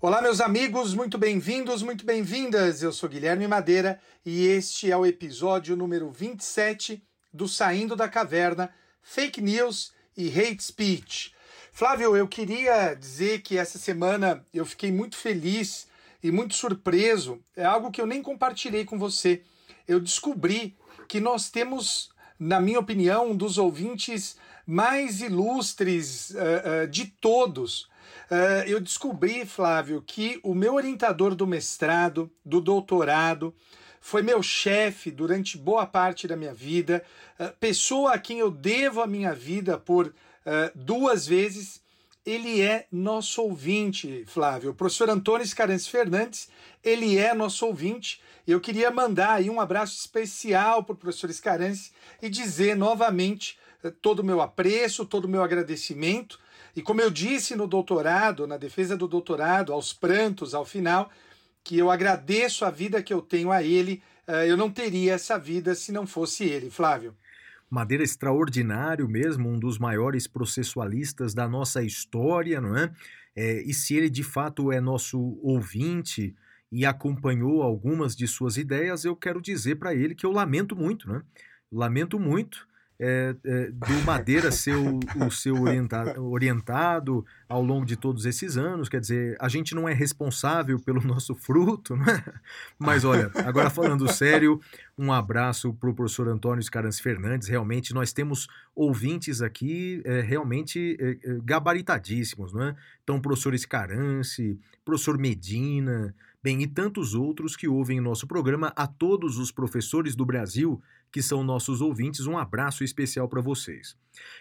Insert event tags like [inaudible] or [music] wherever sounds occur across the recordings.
Olá, meus amigos, muito bem-vindos, muito bem-vindas. Eu sou Guilherme Madeira e este é o episódio número 27 do Saindo da Caverna Fake News e Hate Speech. Flávio, eu queria dizer que essa semana eu fiquei muito feliz e muito surpreso. É algo que eu nem compartilhei com você. Eu descobri que nós temos, na minha opinião, um dos ouvintes mais ilustres uh, uh, de todos. Uh, eu descobri, Flávio, que o meu orientador do mestrado, do doutorado, foi meu chefe durante boa parte da minha vida, uh, pessoa a quem eu devo a minha vida por uh, duas vezes. Ele é nosso ouvinte, Flávio. O professor Antônio Scarance Fernandes, ele é nosso ouvinte. Eu queria mandar aí um abraço especial para o professor Scarance e dizer novamente todo o meu apreço, todo o meu agradecimento e como eu disse no doutorado, na defesa do doutorado, aos prantos, ao final, que eu agradeço a vida que eu tenho a ele, eu não teria essa vida se não fosse ele, Flávio. Madeira extraordinário mesmo, um dos maiores processualistas da nossa história, não é? é e se ele de fato é nosso ouvinte e acompanhou algumas de suas ideias, eu quero dizer para ele que eu lamento muito, né? Lamento muito é, é, do Madeira ser o, o seu orienta, orientado ao longo de todos esses anos. Quer dizer, a gente não é responsável pelo nosso fruto, né? Mas olha, agora falando sério, um abraço para o professor Antônio Scarance Fernandes. Realmente, nós temos ouvintes aqui é, realmente é, é, gabaritadíssimos, não é? Então, professor Scarance, professor Medina, bem, e tantos outros que ouvem nosso programa, a todos os professores do Brasil que são nossos ouvintes, um abraço especial para vocês.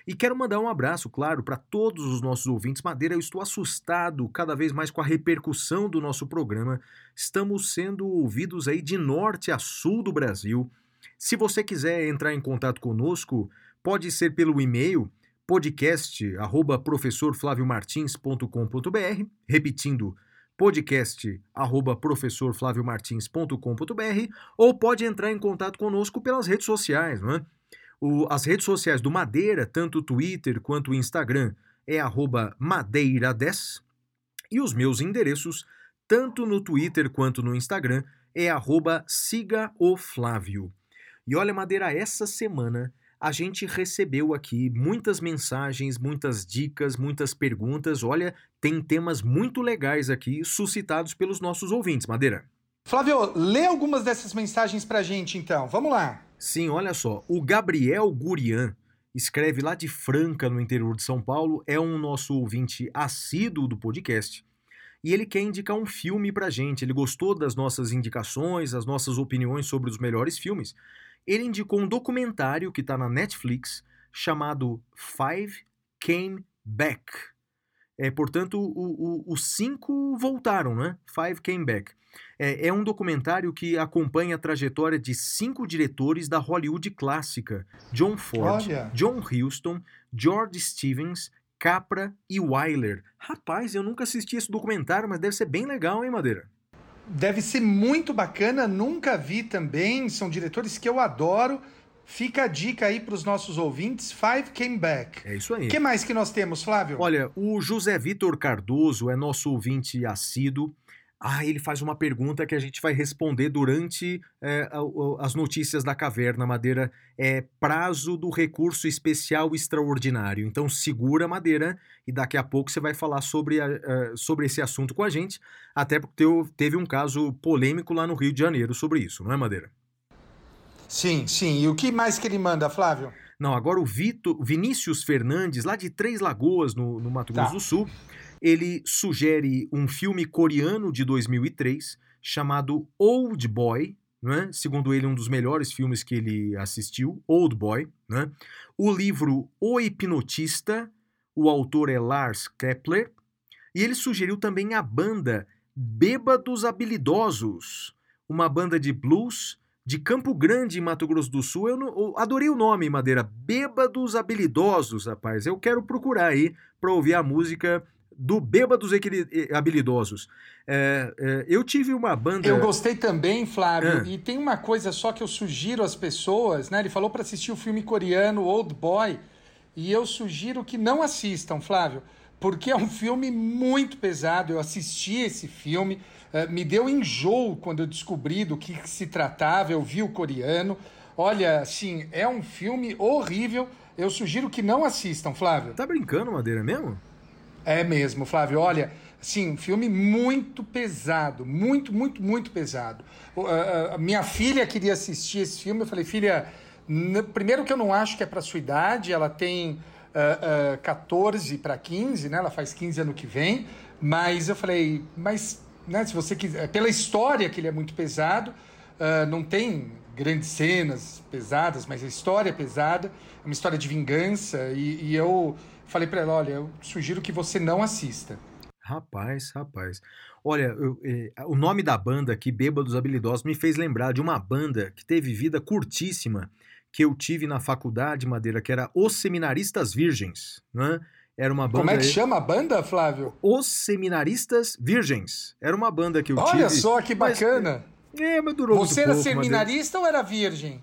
E quero mandar um abraço, claro, para todos os nossos ouvintes. Madeira, eu estou assustado cada vez mais com a repercussão do nosso programa. Estamos sendo ouvidos aí de norte a sul do Brasil. Se você quiser entrar em contato conosco, pode ser pelo e-mail podcast@professorflaviomartins.com.br, repetindo podcast arroba ou pode entrar em contato conosco pelas redes sociais, não é? O, as redes sociais do Madeira, tanto o Twitter quanto o Instagram, é arroba madeira10 e os meus endereços, tanto no Twitter quanto no Instagram, é arroba siga o Flávio. E olha, Madeira, essa semana a gente recebeu aqui muitas mensagens, muitas dicas, muitas perguntas. Olha, tem temas muito legais aqui suscitados pelos nossos ouvintes, Madeira. Flávio, lê algumas dessas mensagens pra gente então. Vamos lá. Sim, olha só. O Gabriel Gurian escreve lá de Franca, no interior de São Paulo, é um nosso ouvinte assíduo do podcast. E ele quer indicar um filme pra gente. Ele gostou das nossas indicações, as nossas opiniões sobre os melhores filmes ele indicou um documentário que está na Netflix chamado Five Came Back. É, portanto, o, o, os cinco voltaram, né? Five Came Back. É, é, um documentário que acompanha a trajetória de cinco diretores da Hollywood clássica: John Ford, Olha. John Huston, George Stevens, Capra e Wyler. Rapaz, eu nunca assisti esse documentário, mas deve ser bem legal, hein, Madeira? Deve ser muito bacana, nunca vi também. São diretores que eu adoro. Fica a dica aí para os nossos ouvintes. Five Came Back. É isso aí. O que mais que nós temos, Flávio? Olha, o José Vitor Cardoso é nosso ouvinte assíduo. Ah, ele faz uma pergunta que a gente vai responder durante é, as notícias da Caverna Madeira. É prazo do recurso especial extraordinário. Então segura Madeira e daqui a pouco você vai falar sobre, a, sobre esse assunto com a gente. Até porque teve um caso polêmico lá no Rio de Janeiro sobre isso, não é, Madeira? Sim, sim. E o que mais que ele manda, Flávio? Não, agora o Vito, Vinícius Fernandes, lá de Três Lagoas, no, no Mato Grosso tá. do Sul ele sugere um filme coreano de 2003 chamado Old Boy, né? segundo ele, um dos melhores filmes que ele assistiu, Old Boy. Né? O livro O Hipnotista, o autor é Lars Kepler, e ele sugeriu também a banda Bêbados Habilidosos, uma banda de blues de Campo Grande, Mato Grosso do Sul. Eu, não, eu adorei o nome, Madeira. Bêbados Habilidosos, rapaz. Eu quero procurar aí para ouvir a música do Bêbados Habilidosos. É, é, eu tive uma banda. Eu gostei também, Flávio. É. E tem uma coisa só que eu sugiro às pessoas, né? Ele falou para assistir o filme coreano Old Boy. E eu sugiro que não assistam, Flávio, porque é um filme muito pesado. Eu assisti esse filme, uh, me deu enjoo quando eu descobri do que se tratava. Eu vi o coreano. Olha, assim, é um filme horrível. Eu sugiro que não assistam, Flávio. Tá brincando, Madeira, mesmo? É mesmo, Flávio. Olha, sim, um filme muito pesado, muito, muito, muito pesado. Uh, minha filha queria assistir esse filme. Eu falei, filha, primeiro que eu não acho que é para sua idade. Ela tem uh, uh, 14 para 15, né? Ela faz 15 ano que vem. Mas eu falei, mas né, se você quiser, pela história que ele é muito pesado, uh, não tem grandes cenas pesadas, mas a história é pesada, é uma história de vingança e, e eu falei para ela, olha, eu sugiro que você não assista. Rapaz, rapaz. Olha, eu, eh, o nome da banda aqui, Bêbados Habilidosos, me fez lembrar de uma banda que teve vida curtíssima que eu tive na faculdade, Madeira, que era Os Seminaristas Virgens, né? Era uma banda. Como é que chama a banda, Flávio? Os Seminaristas Virgens. Era uma banda que eu Olha tive. Olha só que bacana. Mas, é, mas durou Você era pouco, seminarista Madeira. ou era virgem?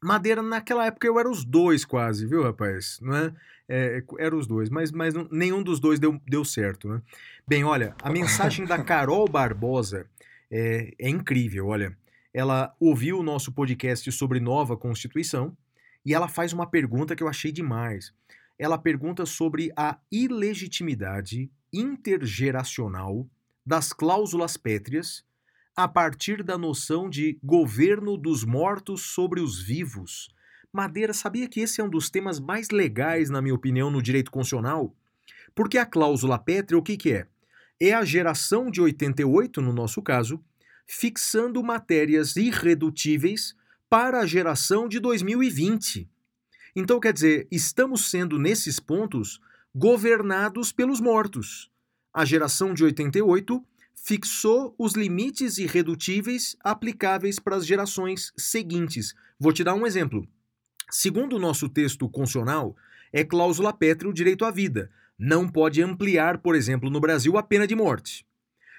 Madeira, naquela época eu era os dois quase, viu, rapaz? Não é? É era os dois, mas, mas não, nenhum dos dois deu, deu certo, né? Bem, olha, a mensagem da Carol Barbosa é, é incrível, olha. Ela ouviu o nosso podcast sobre nova Constituição e ela faz uma pergunta que eu achei demais. Ela pergunta sobre a ilegitimidade intergeracional das cláusulas pétreas a partir da noção de governo dos mortos sobre os vivos. Madeira sabia que esse é um dos temas mais legais, na minha opinião, no direito constitucional? Porque a cláusula pétrea, o que, que é? É a geração de 88, no nosso caso, fixando matérias irredutíveis para a geração de 2020. Então, quer dizer, estamos sendo, nesses pontos, governados pelos mortos. A geração de 88 fixou os limites irredutíveis aplicáveis para as gerações seguintes. Vou te dar um exemplo. Segundo o nosso texto constitucional, é cláusula pétrea o direito à vida. Não pode ampliar, por exemplo, no Brasil, a pena de morte.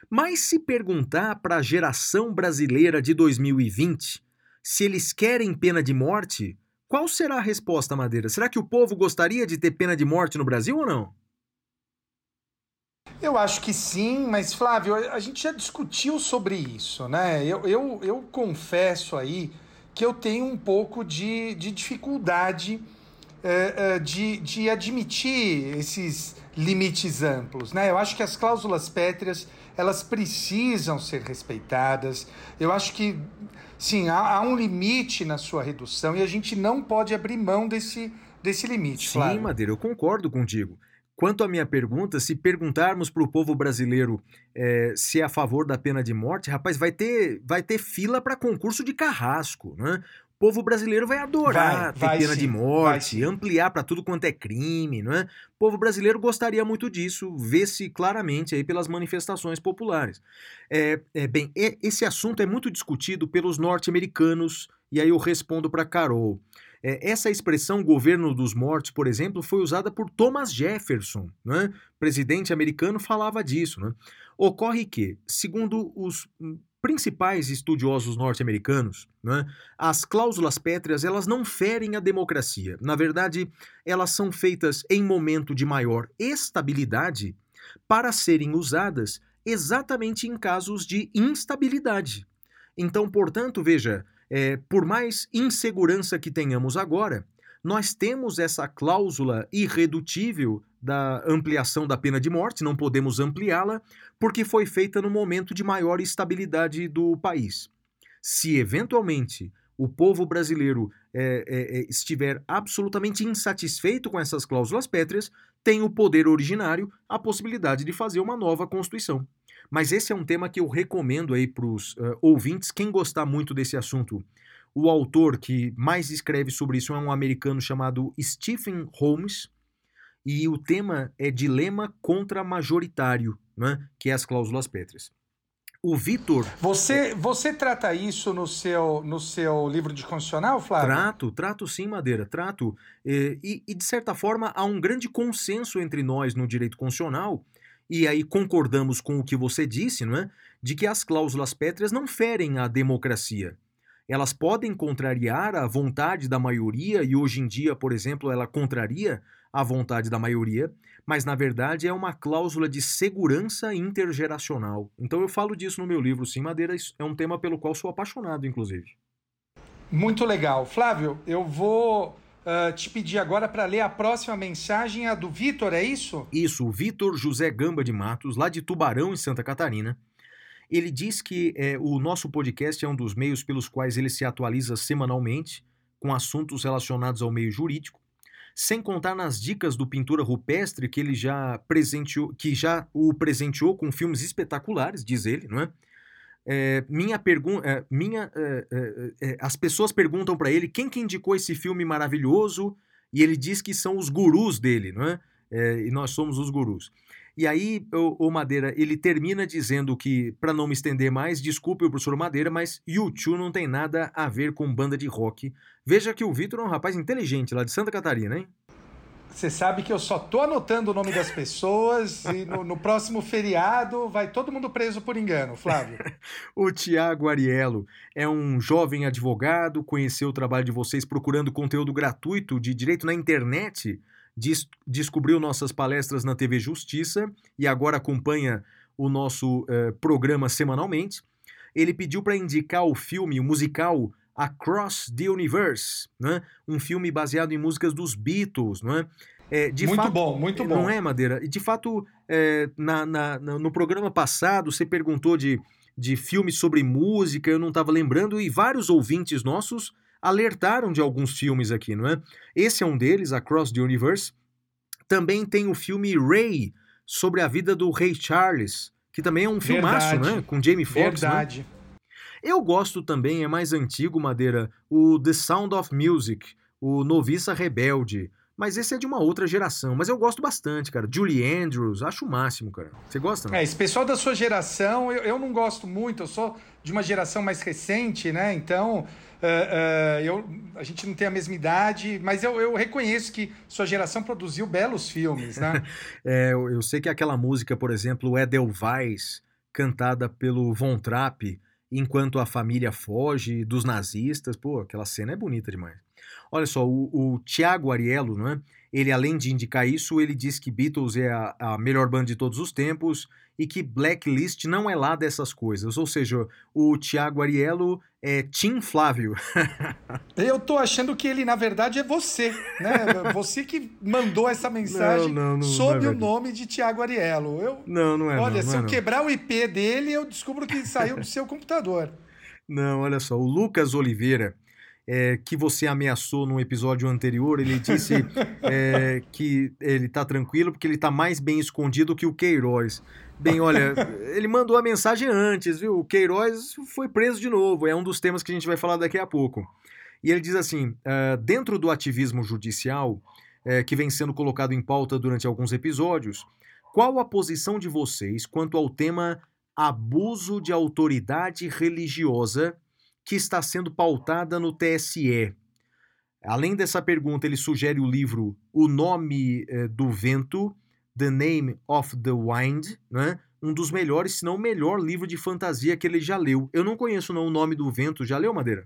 Mas se perguntar para a geração brasileira de 2020 se eles querem pena de morte, qual será a resposta, Madeira? Será que o povo gostaria de ter pena de morte no Brasil ou não? Eu acho que sim, mas Flávio, a gente já discutiu sobre isso, né? Eu, eu, eu confesso aí que eu tenho um pouco de, de dificuldade é, de, de admitir esses limites amplos, né? Eu acho que as cláusulas pétreas elas precisam ser respeitadas. Eu acho que, sim, há, há um limite na sua redução e a gente não pode abrir mão desse, desse limite. Sim, claro. Madeira, eu concordo contigo. Quanto à minha pergunta, se perguntarmos para o povo brasileiro é, se é a favor da pena de morte, rapaz, vai ter, vai ter fila para concurso de carrasco. Né? O povo brasileiro vai adorar vai, ter vai pena sim, de morte, ampliar para tudo quanto é crime, não é? O povo brasileiro gostaria muito disso, vê-se claramente aí pelas manifestações populares. É, é, bem, esse assunto é muito discutido pelos norte-americanos, e aí eu respondo para Carol. É, essa expressão governo dos mortos, por exemplo, foi usada por Thomas Jefferson, né? presidente americano, falava disso. Né? Ocorre que, segundo os principais estudiosos norte-americanos, né, as cláusulas pétreas elas não ferem a democracia. Na verdade, elas são feitas em momento de maior estabilidade para serem usadas exatamente em casos de instabilidade. Então, portanto, veja, é, por mais insegurança que tenhamos agora, nós temos essa cláusula irredutível da ampliação da pena de morte, não podemos ampliá-la, porque foi feita no momento de maior estabilidade do país. Se eventualmente o povo brasileiro é, é, é estiver absolutamente insatisfeito com essas cláusulas pétreas, tem o poder originário a possibilidade de fazer uma nova Constituição. Mas esse é um tema que eu recomendo aí para os uh, ouvintes, quem gostar muito desse assunto. O autor que mais escreve sobre isso é um americano chamado Stephen Holmes, e o tema é dilema contra majoritário, né, que é as cláusulas pétreas. o Vitor. Você, você trata isso no seu, no seu livro de constitucional, Flávio? Trato, trato sim, Madeira, trato. E, e, de certa forma, há um grande consenso entre nós no direito constitucional, e aí concordamos com o que você disse, não é? De que as cláusulas pétreas não ferem a democracia. Elas podem contrariar a vontade da maioria, e hoje em dia, por exemplo, ela contraria a vontade da maioria, mas na verdade é uma cláusula de segurança intergeracional. Então eu falo disso no meu livro, sim, Madeira é um tema pelo qual sou apaixonado, inclusive. Muito legal. Flávio, eu vou uh, te pedir agora para ler a próxima mensagem, a do Vitor, é isso? Isso, o Vitor José Gamba de Matos, lá de Tubarão, em Santa Catarina. Ele diz que é, o nosso podcast é um dos meios pelos quais ele se atualiza semanalmente com assuntos relacionados ao meio jurídico sem contar nas dicas do pintura rupestre que ele já presenteou, que já o presenteou com filmes espetaculares, diz ele, não é? É minha pergunta, é, minha, é, as pessoas perguntam para ele quem que indicou esse filme maravilhoso e ele diz que são os gurus dele, não é? é e nós somos os gurus. E aí, o, o Madeira, ele termina dizendo que, para não me estender mais, desculpe o professor Madeira, mas YouTube não tem nada a ver com banda de rock. Veja que o Vitor é um rapaz inteligente lá de Santa Catarina, hein? Você sabe que eu só tô anotando o nome das pessoas e no, no, próximo feriado vai todo mundo preso por engano, Flávio. [laughs] o Tiago Arielo é um jovem advogado, conheceu o trabalho de vocês procurando conteúdo gratuito de direito na internet des descobriu nossas palestras na TV Justiça e agora acompanha o nosso eh, programa semanalmente. Ele pediu para indicar o filme, o musical Across the Universe, né? um filme baseado em músicas dos Beatles. Né? É, muito fato, bom, muito bom. Não é, Madeira? E de fato, é, na, na, no programa passado, você perguntou de, de filmes sobre música, eu não estava lembrando, e vários ouvintes nossos alertaram de alguns filmes aqui, não é? Esse é um deles, Across the Universe. Também tem o filme Ray, sobre a vida do Rei Charles, que também é um filmaço, né? Com Jamie Foxx. Né? Verdade. Né? Eu gosto também, é mais antigo, Madeira, o The Sound of Music, o Noviça Rebelde. Mas esse é de uma outra geração. Mas eu gosto bastante, cara. Julie Andrews, acho o máximo, cara. Você gosta? Né? É, esse pessoal da sua geração, eu, eu não gosto muito. Eu sou de uma geração mais recente, né? Então, uh, uh, eu, a gente não tem a mesma idade, mas eu, eu reconheço que sua geração produziu belos filmes, né? [laughs] é, eu, eu, sei que aquela música, por exemplo, Edelweiss, cantada pelo Von Trapp, enquanto a família foge dos nazistas, pô, aquela cena é bonita demais. Olha só, o, o Tiago Ariello, não é? ele além de indicar isso, ele diz que Beatles é a, a, melhor banda de todos os tempos e que Blacklist não é lá dessas coisas. Ou seja, o Tiago Ariello é Tim Flávio. [laughs] Eu tô achando que ele, na verdade, é você, né? [laughs] Você que mandou essa mensagem não, não, não, sob é o nome de Tiago Ariello. Eu, não, não é. Olha, se é eu quebrar o IP dele, eu descubro que saiu do [laughs] seu computador. Não, olha só, o Lucas Oliveira é, que você ameaçou no episódio anterior. Ele disse é, que ele está tranquilo porque ele está mais bem escondido que o Queiroz. Bem, olha, ele mandou a mensagem antes, viu? O Queiroz foi preso de novo. É um dos temas que a gente vai falar daqui a pouco. E ele diz assim: uh, dentro do ativismo judicial, uh, que vem sendo colocado em pauta durante alguns episódios, qual a posição de vocês quanto ao tema abuso de autoridade religiosa que está sendo pautada no TSE. Além dessa pergunta, ele sugere o livro O Nome eh, do Vento, The Name of the Wind, né? um dos melhores, se não o melhor livro de fantasia que ele já leu. Eu não conheço não, O Nome do Vento, já leu, Madeira?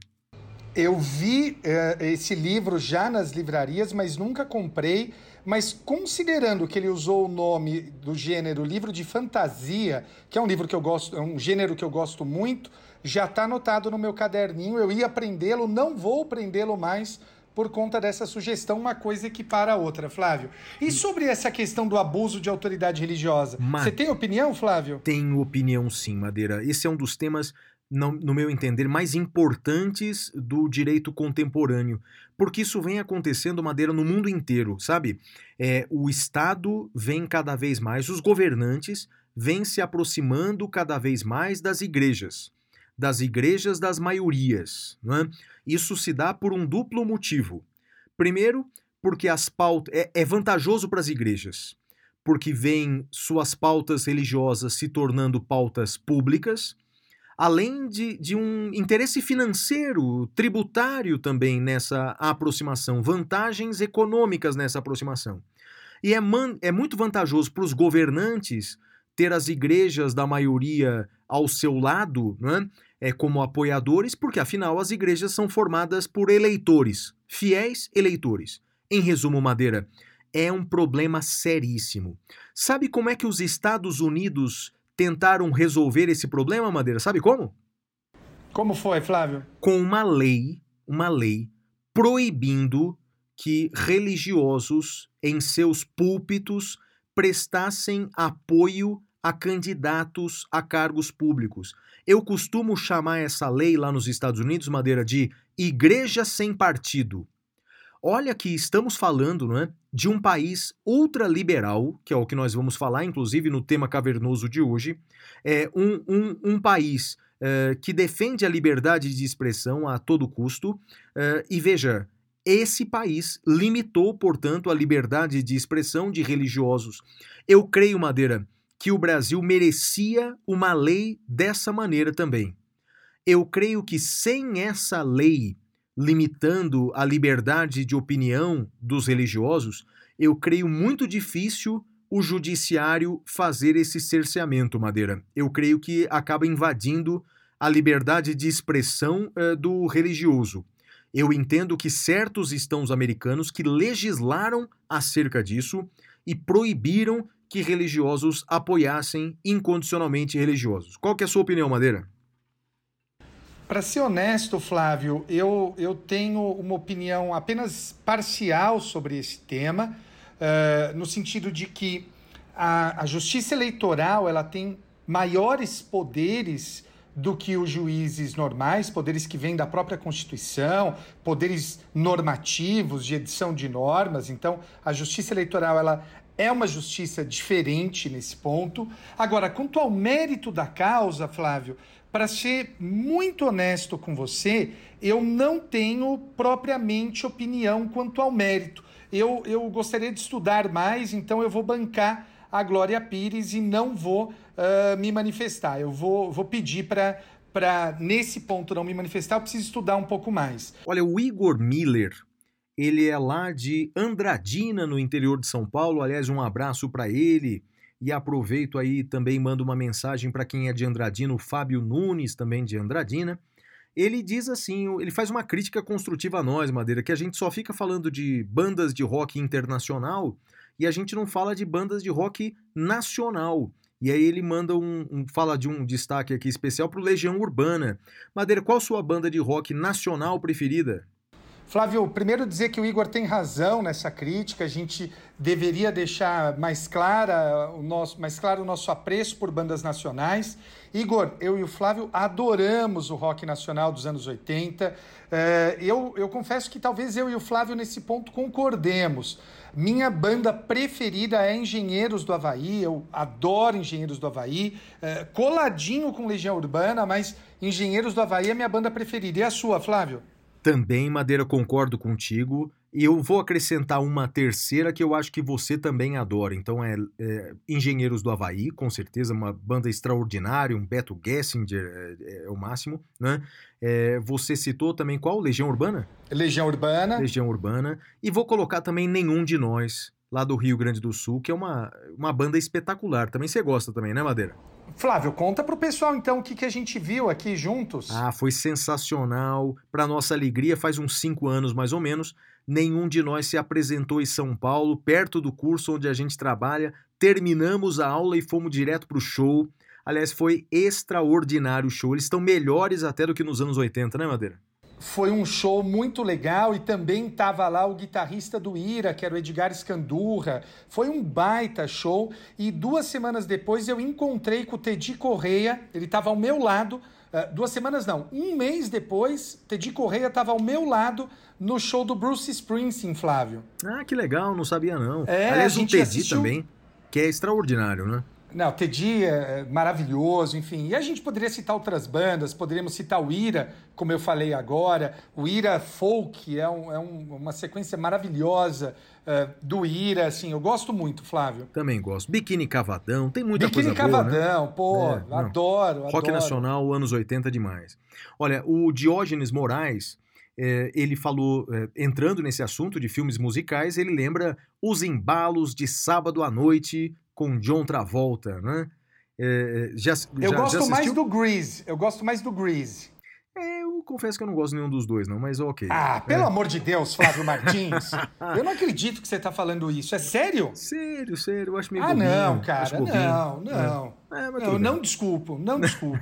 Eu vi eh, esse livro já nas livrarias, mas nunca comprei. Mas considerando que ele usou o nome do gênero livro de fantasia, que é um livro que eu gosto, é um gênero que eu gosto muito, já está anotado no meu caderninho. Eu ia prendê-lo, não vou prendê-lo mais por conta dessa sugestão, uma coisa equipara a outra, Flávio. E sobre essa questão do abuso de autoridade religiosa, você tem opinião, Flávio? Tenho opinião sim, Madeira. Esse é um dos temas, no meu entender, mais importantes do direito contemporâneo, porque isso vem acontecendo, Madeira, no mundo inteiro, sabe? É, o Estado vem cada vez mais, os governantes vêm se aproximando cada vez mais das igrejas das igrejas das maiorias. É? Isso se dá por um duplo motivo. Primeiro, porque as pautas é, é vantajoso para as igrejas, porque vêm suas pautas religiosas se tornando pautas públicas, além de, de um interesse financeiro, tributário também nessa aproximação, vantagens econômicas nessa aproximação. E é, man, é muito vantajoso para os governantes ter as igrejas da maioria ao seu lado, né, é, como apoiadores, porque afinal as igrejas são formadas por eleitores, fiéis eleitores. Em resumo, Madeira, é um problema seríssimo. Sabe como é que os Estados Unidos tentaram resolver esse problema, Madeira? Sabe como? Como foi, Flávio? Com uma lei, uma lei proibindo que religiosos em seus púlpitos prestassem apoio a candidatos a cargos públicos. Eu costumo chamar essa lei lá nos Estados Unidos, Madeira, de igreja sem partido. Olha que estamos falando não é, de um país ultraliberal, que é o que nós vamos falar, inclusive no tema cavernoso de hoje, é um, um, um país é, que defende a liberdade de expressão a todo custo. É, e veja, esse país limitou, portanto, a liberdade de expressão de religiosos. Eu creio, Madeira, que o Brasil merecia uma lei dessa maneira também. Eu creio que sem essa lei limitando a liberdade de opinião dos religiosos, eu creio muito difícil o judiciário fazer esse cerceamento, Madeira. Eu creio que acaba invadindo a liberdade de expressão uh, do religioso. Eu entendo que certos estãos americanos que legislaram acerca disso e proibiram que religiosos apoiassem incondicionalmente religiosos. Qual que é a sua opinião, Madeira? Para ser honesto, Flávio, eu, eu tenho uma opinião apenas parcial sobre esse tema, uh, no sentido de que a, a justiça eleitoral ela tem maiores poderes do que os juízes normais, poderes que vêm da própria Constituição, poderes normativos de edição de normas. Então, a Justiça Eleitoral ela é uma justiça diferente nesse ponto. Agora, quanto ao mérito da causa, Flávio, para ser muito honesto com você, eu não tenho propriamente opinião quanto ao mérito. Eu, eu gostaria de estudar mais, então eu vou bancar a Glória Pires e não vou uh, me manifestar. Eu vou, vou pedir para para nesse ponto não me manifestar, eu preciso estudar um pouco mais. Olha, o Igor Miller, ele é lá de Andradina, no interior de São Paulo. Aliás, um abraço para ele. E aproveito aí também mando uma mensagem para quem é de Andradina, o Fábio Nunes, também de Andradina. Ele diz assim, ele faz uma crítica construtiva a nós, Madeira, que a gente só fica falando de bandas de rock internacional e a gente não fala de bandas de rock nacional. E aí ele manda um, um fala de um destaque aqui especial para o Legião Urbana. Madeira, qual sua banda de rock nacional preferida? Flávio, primeiro dizer que o Igor tem razão nessa crítica, a gente deveria deixar mais, clara o nosso, mais claro o nosso apreço por bandas nacionais. Igor, eu e o Flávio adoramos o rock nacional dos anos 80. É, eu, eu confesso que talvez eu e o Flávio nesse ponto concordemos. Minha banda preferida é Engenheiros do Havaí, eu adoro Engenheiros do Havaí, é, coladinho com Legião Urbana, mas Engenheiros do Havaí é minha banda preferida. E a sua, Flávio? Também, Madeira, concordo contigo. E eu vou acrescentar uma terceira que eu acho que você também adora. Então é, é Engenheiros do Havaí, com certeza, uma banda extraordinária, um Beto Gessinger é, é o máximo, né? É, você citou também qual? Legião Urbana? Legião Urbana. Legião Urbana. E vou colocar também Nenhum de Nós, lá do Rio Grande do Sul, que é uma, uma banda espetacular. Também você gosta também, né, Madeira? Flávio, conta pro pessoal então o que, que a gente viu aqui juntos. Ah, foi sensacional. Para nossa alegria, faz uns cinco anos mais ou menos, nenhum de nós se apresentou em São Paulo, perto do curso onde a gente trabalha. Terminamos a aula e fomos direto pro show. Aliás, foi extraordinário o show. Eles estão melhores até do que nos anos 80, né, Madeira? Foi um show muito legal e também estava lá o guitarrista do Ira, que era o Edgar Escandurra. Foi um baita show e duas semanas depois eu encontrei com o Teddy Correia, ele estava ao meu lado. Uh, duas semanas não, um mês depois, Teddy Correia estava ao meu lado no show do Bruce Springsteen, Flávio. Ah, que legal, não sabia não. É, Aliás, o Teddy assistiu... também, que é extraordinário, né? Não, Teddy é maravilhoso, enfim. E a gente poderia citar outras bandas, poderíamos citar o Ira, como eu falei agora. O Ira Folk é, um, é um, uma sequência maravilhosa uh, do Ira, assim. Eu gosto muito, Flávio. Também gosto. Biquíni Cavadão, tem muita Biquíni coisa Cavadão, boa, né? pô, É, adoro, Rock adoro. Nacional, anos 80 demais. Olha, o Diógenes Moraes, é, ele falou, é, entrando nesse assunto de filmes musicais, ele lembra Os Embalos de Sábado à Noite com John Travolta, né? É, já, Eu já- gosto já mais do Grease. Eu gosto mais do Grease. É, eu confesso que eu não gosto nenhum dos dois, não, mas ok. Ah, pelo É. amor de Deus, Flávio Martins. [laughs] eu não acredito que você tá falando isso. É sério? Sério, sério, eu acho meio Ah, bobinho, não, cara. bobinho. Não, não. É, Não, tudo bem. não desculpo, não [laughs] desculpo.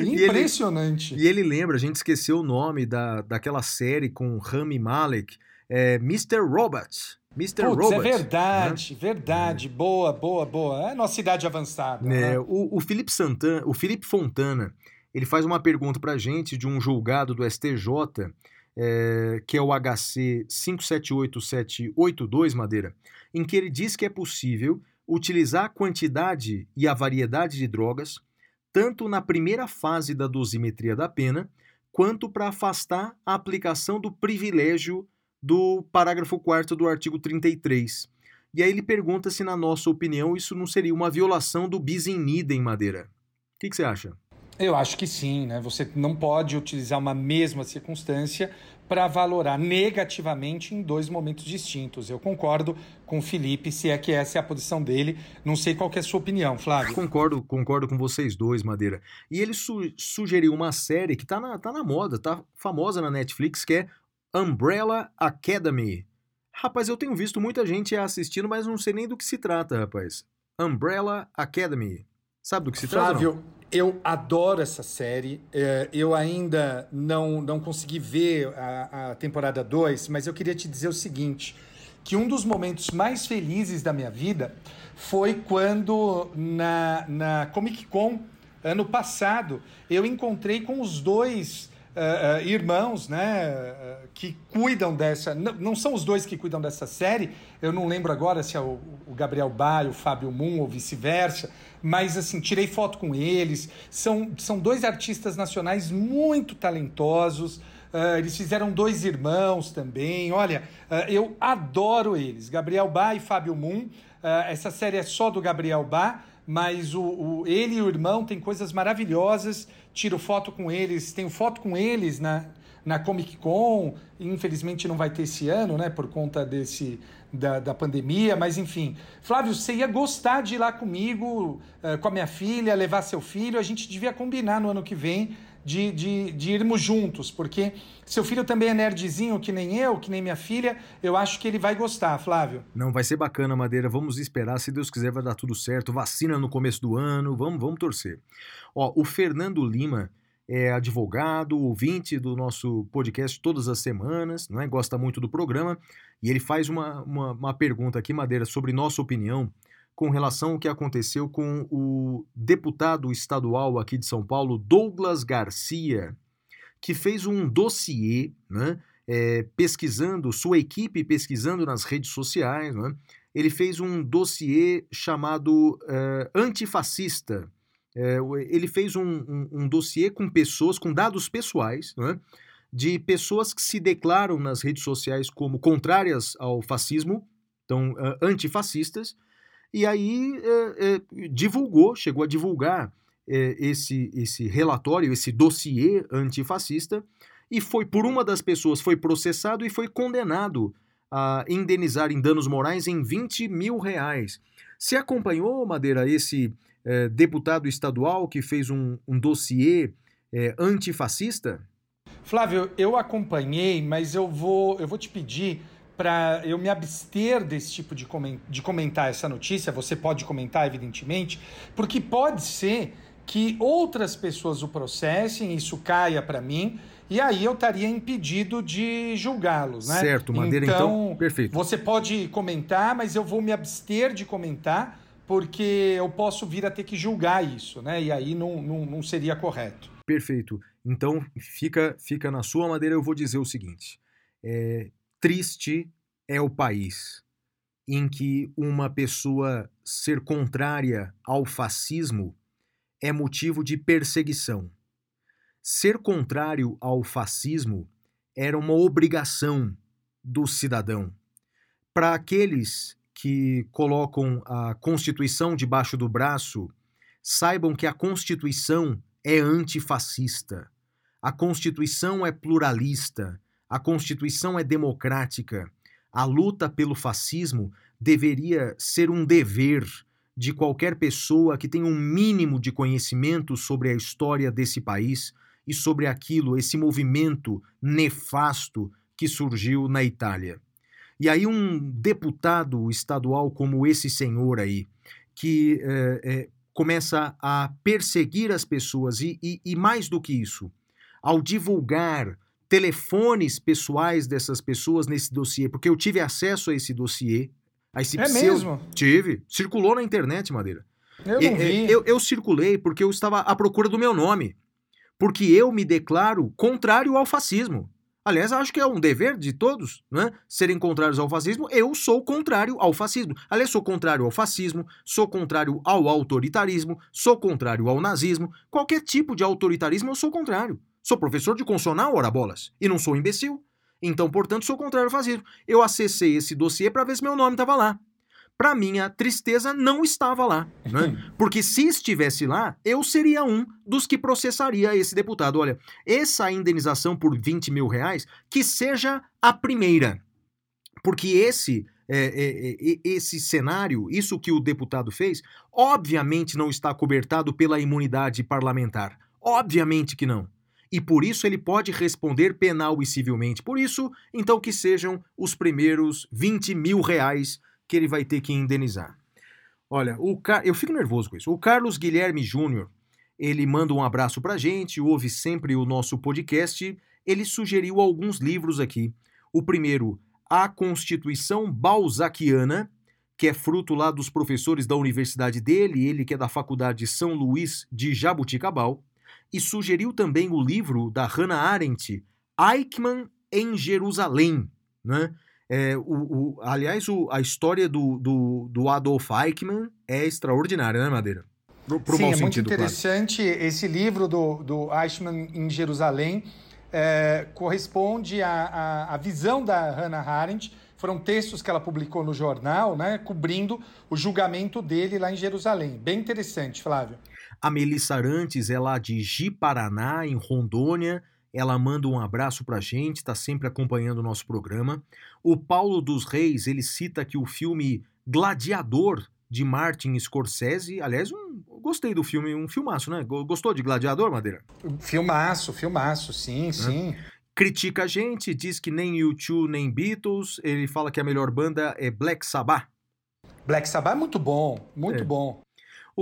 ele- Impressionante. E ele lembra, a gente esqueceu o nome da, daquela série com Rami Malek, é Mr. Robot. Mr. Putz, Robot. é verdade, verdade. Boa, boa, boa. É nossa idade avançada. né? né? o, o Felipe Santana, o Felipe Fontana, ele faz uma pergunta pra gente de um julgado do STJ, é, que é o HC 578782 Madeira, em que ele diz que é possível utilizar a quantidade e a variedade de drogas tanto na primeira fase da dosimetria da pena, quanto para afastar a aplicação do privilégio do parágrafo 4 do artigo 33. E aí ele pergunta se, na nossa opinião, isso não seria uma violação do bis in idem, Madeira. O que, que você acha? Eu acho que sim, né? Você não pode utilizar uma mesma circunstância para valorar negativamente em dois momentos distintos. Eu concordo com o Felipe, se é que essa é a posição dele. Não sei qual é a sua opinião, Flávio. Concordo, concordo com vocês dois, Madeira. E ele su- sugeriu uma série que tá na, tá na moda, tá famosa na Netflix, que é Umbrella Academy. Rapaz, eu tenho visto muita gente assistindo, mas não sei nem do que se trata, rapaz. Umbrella Academy. Sabe do que se trata? não? Flávio, eu adoro essa série. É, Eu ainda não, não consegui ver a, a temporada 2, mas eu queria te dizer o seguinte: que um dos momentos mais felizes da minha vida foi quando na, na Comic Con, ano passado, eu encontrei com os dois. Ah, ah, irmãos, né, ah, que cuidam dessa. Não, não são os dois que cuidam dessa série. Eu não lembro agora se é o, o Gabriel Baio, o Fábio Moon ou vice-versa. Mas assim, tirei foto com eles. São, são dois artistas nacionais muito talentosos. Eles fizeram dois irmãos também. Olha, eu adoro eles. Gabriel Bá e Fábio Moon. Essa série é só do Gabriel Bá, mas o, o- ele e o irmão têm coisas maravilhosas. Tiro foto com eles, tenho foto com eles na, na Comic Con. Infelizmente não vai ter esse ano, né? Por conta desse da, da pandemia, mas enfim. Flávio, você ia gostar de ir lá comigo, eh, com a minha filha, levar seu filho. A gente devia combinar no ano que vem de, de, de irmos juntos, porque seu filho também é nerdzinho, que nem eu, que nem minha filha. Eu acho que ele vai gostar, Flávio. Não, vai ser bacana, Madeira. Vamos esperar. Se Deus quiser, vai dar tudo certo. Vacina no começo do ano. Vamos, vamos torcer. Ó, o Fernando Lima é advogado, ouvinte do nosso podcast todas as semanas, não é? gosta muito do programa. E ele faz uma, uma, uma pergunta aqui, Madeira, sobre nossa opinião com relação ao que aconteceu com o deputado estadual aqui de São Paulo, Douglas Garcia, que fez um dossiê, né? é, pesquisando, sua equipe pesquisando nas redes sociais, né, ele fez um dossiê chamado eh, Antifascista. O- ele fez um, um, um dossiê com pessoas, com dados pessoais, né, de pessoas que se declaram nas redes sociais como contrárias ao fascismo, então antifascistas, e aí eh, eh, divulgou, chegou a divulgar eh, esse, esse relatório, esse dossiê antifascista, e foi por uma das pessoas foi processado e foi condenado a indenizar em danos morais em 20 mil reais. Você acompanhou, Madeira, esse deputado estadual que fez um, um dossiê antifascista? Flávio, eu acompanhei, mas eu vou, eu vou te pedir para eu me abster desse tipo de, comen de comentar essa notícia. Você pode comentar, evidentemente, porque pode ser que outras pessoas o processem, isso caia para mim, e aí eu estaria impedido de julgá-los, né? Certo, Madeira, então, perfeito. Você pode comentar, mas eu vou me abster de comentar, porque eu posso vir a ter que julgar isso, né? E aí não, não, não seria correto. Perfeito. Então, fica, fica na sua madeira, eu vou dizer o seguinte: é, triste é o país em que uma pessoa ser contrária ao fascismo é motivo de perseguição. Ser contrário ao fascismo era uma obrigação do cidadão. Para aqueles que colocam a Constituição debaixo do braço, saibam que a Constituição é antifascista. A Constituição é pluralista. A Constituição é democrática. A luta pelo fascismo deveria ser um dever de qualquer pessoa que tenha um mínimo de conhecimento sobre a história desse país e sobre aquilo, esse movimento nefasto que surgiu na Itália. E aí, um deputado estadual como esse senhor aí, que é, é, começa a perseguir as pessoas e, e, e, mais do que isso, ao divulgar telefones pessoais dessas pessoas nesse dossiê, porque eu tive acesso a esse dossiê, a esse é pseudo... mesmo? Tive, circulou na internet, Madeira. Eu não vi. Eu, eu circulei porque eu estava à procura do meu nome, porque eu me declaro contrário ao fascismo. Aliás, acho que é um dever de todos, né? Serem contrários ao fascismo. Eu sou contrário ao fascismo. Aliás, sou contrário ao fascismo, sou contrário ao autoritarismo, sou contrário ao nazismo. Qualquer tipo de autoritarismo eu sou contrário. Sou professor de consonal, ora bolas, e não sou imbecil. Então, portanto, sou contrário ao fascismo. Eu acessei esse dossiê para ver se meu nome estava lá para minha tristeza, não estava lá. Né? [laughs] Porque se estivesse lá, eu seria um dos que processaria esse deputado. Olha, essa indenização por 20 mil reais, que seja a primeira. Porque esse. É, é, é, esse cenário, isso que o deputado fez, obviamente não está cobertado pela imunidade parlamentar. Obviamente que não. E por isso ele pode responder penal e civilmente. Por isso, então, que sejam os primeiros 20 mil reais que ele vai ter que indenizar. Olha, Car... eu fico nervoso com isso. O Carlos Guilherme Júnior, ele manda um abraço pra gente, ouve sempre o nosso podcast. Ele sugeriu alguns livros aqui. O primeiro, A Constituição Balzaquiana, que é fruto lá dos professores da universidade dele, ele que é da Faculdade São Luís de Jabuticabal, e sugeriu também o livro da Hannah Arendt, Eichmann em Jerusalém, né? É, o, o, aliás, o, a história do, do, do, Adolf Eichmann é extraordinária, né, Madeira? Pro, pro Sim, é muito interessante. Claro. Esse livro do, do Eichmann em Jerusalém é, corresponde à, à, à, visão da Hannah Arendt. Foram textos que ela publicou no jornal, né, cobrindo o julgamento dele lá em Jerusalém. Bem interessante, Flávio. A Melissa Arantes é lá de Ji-Paraná, em Rondônia ela manda um abraço pra gente, está sempre acompanhando o nosso programa. O Paulo dos Reis, ele cita que o filme Gladiador, de Martin Scorsese, aliás, um, gostei do filme, um filmaço, né? Gostou de Gladiador, Madeira? Filmaço, filmaço, sim, é. sim. Critica a gente, diz que nem U2 nem Beatles, ele fala que a melhor banda é Black Sabbath. Black Sabbath é muito bom, muito é. bom.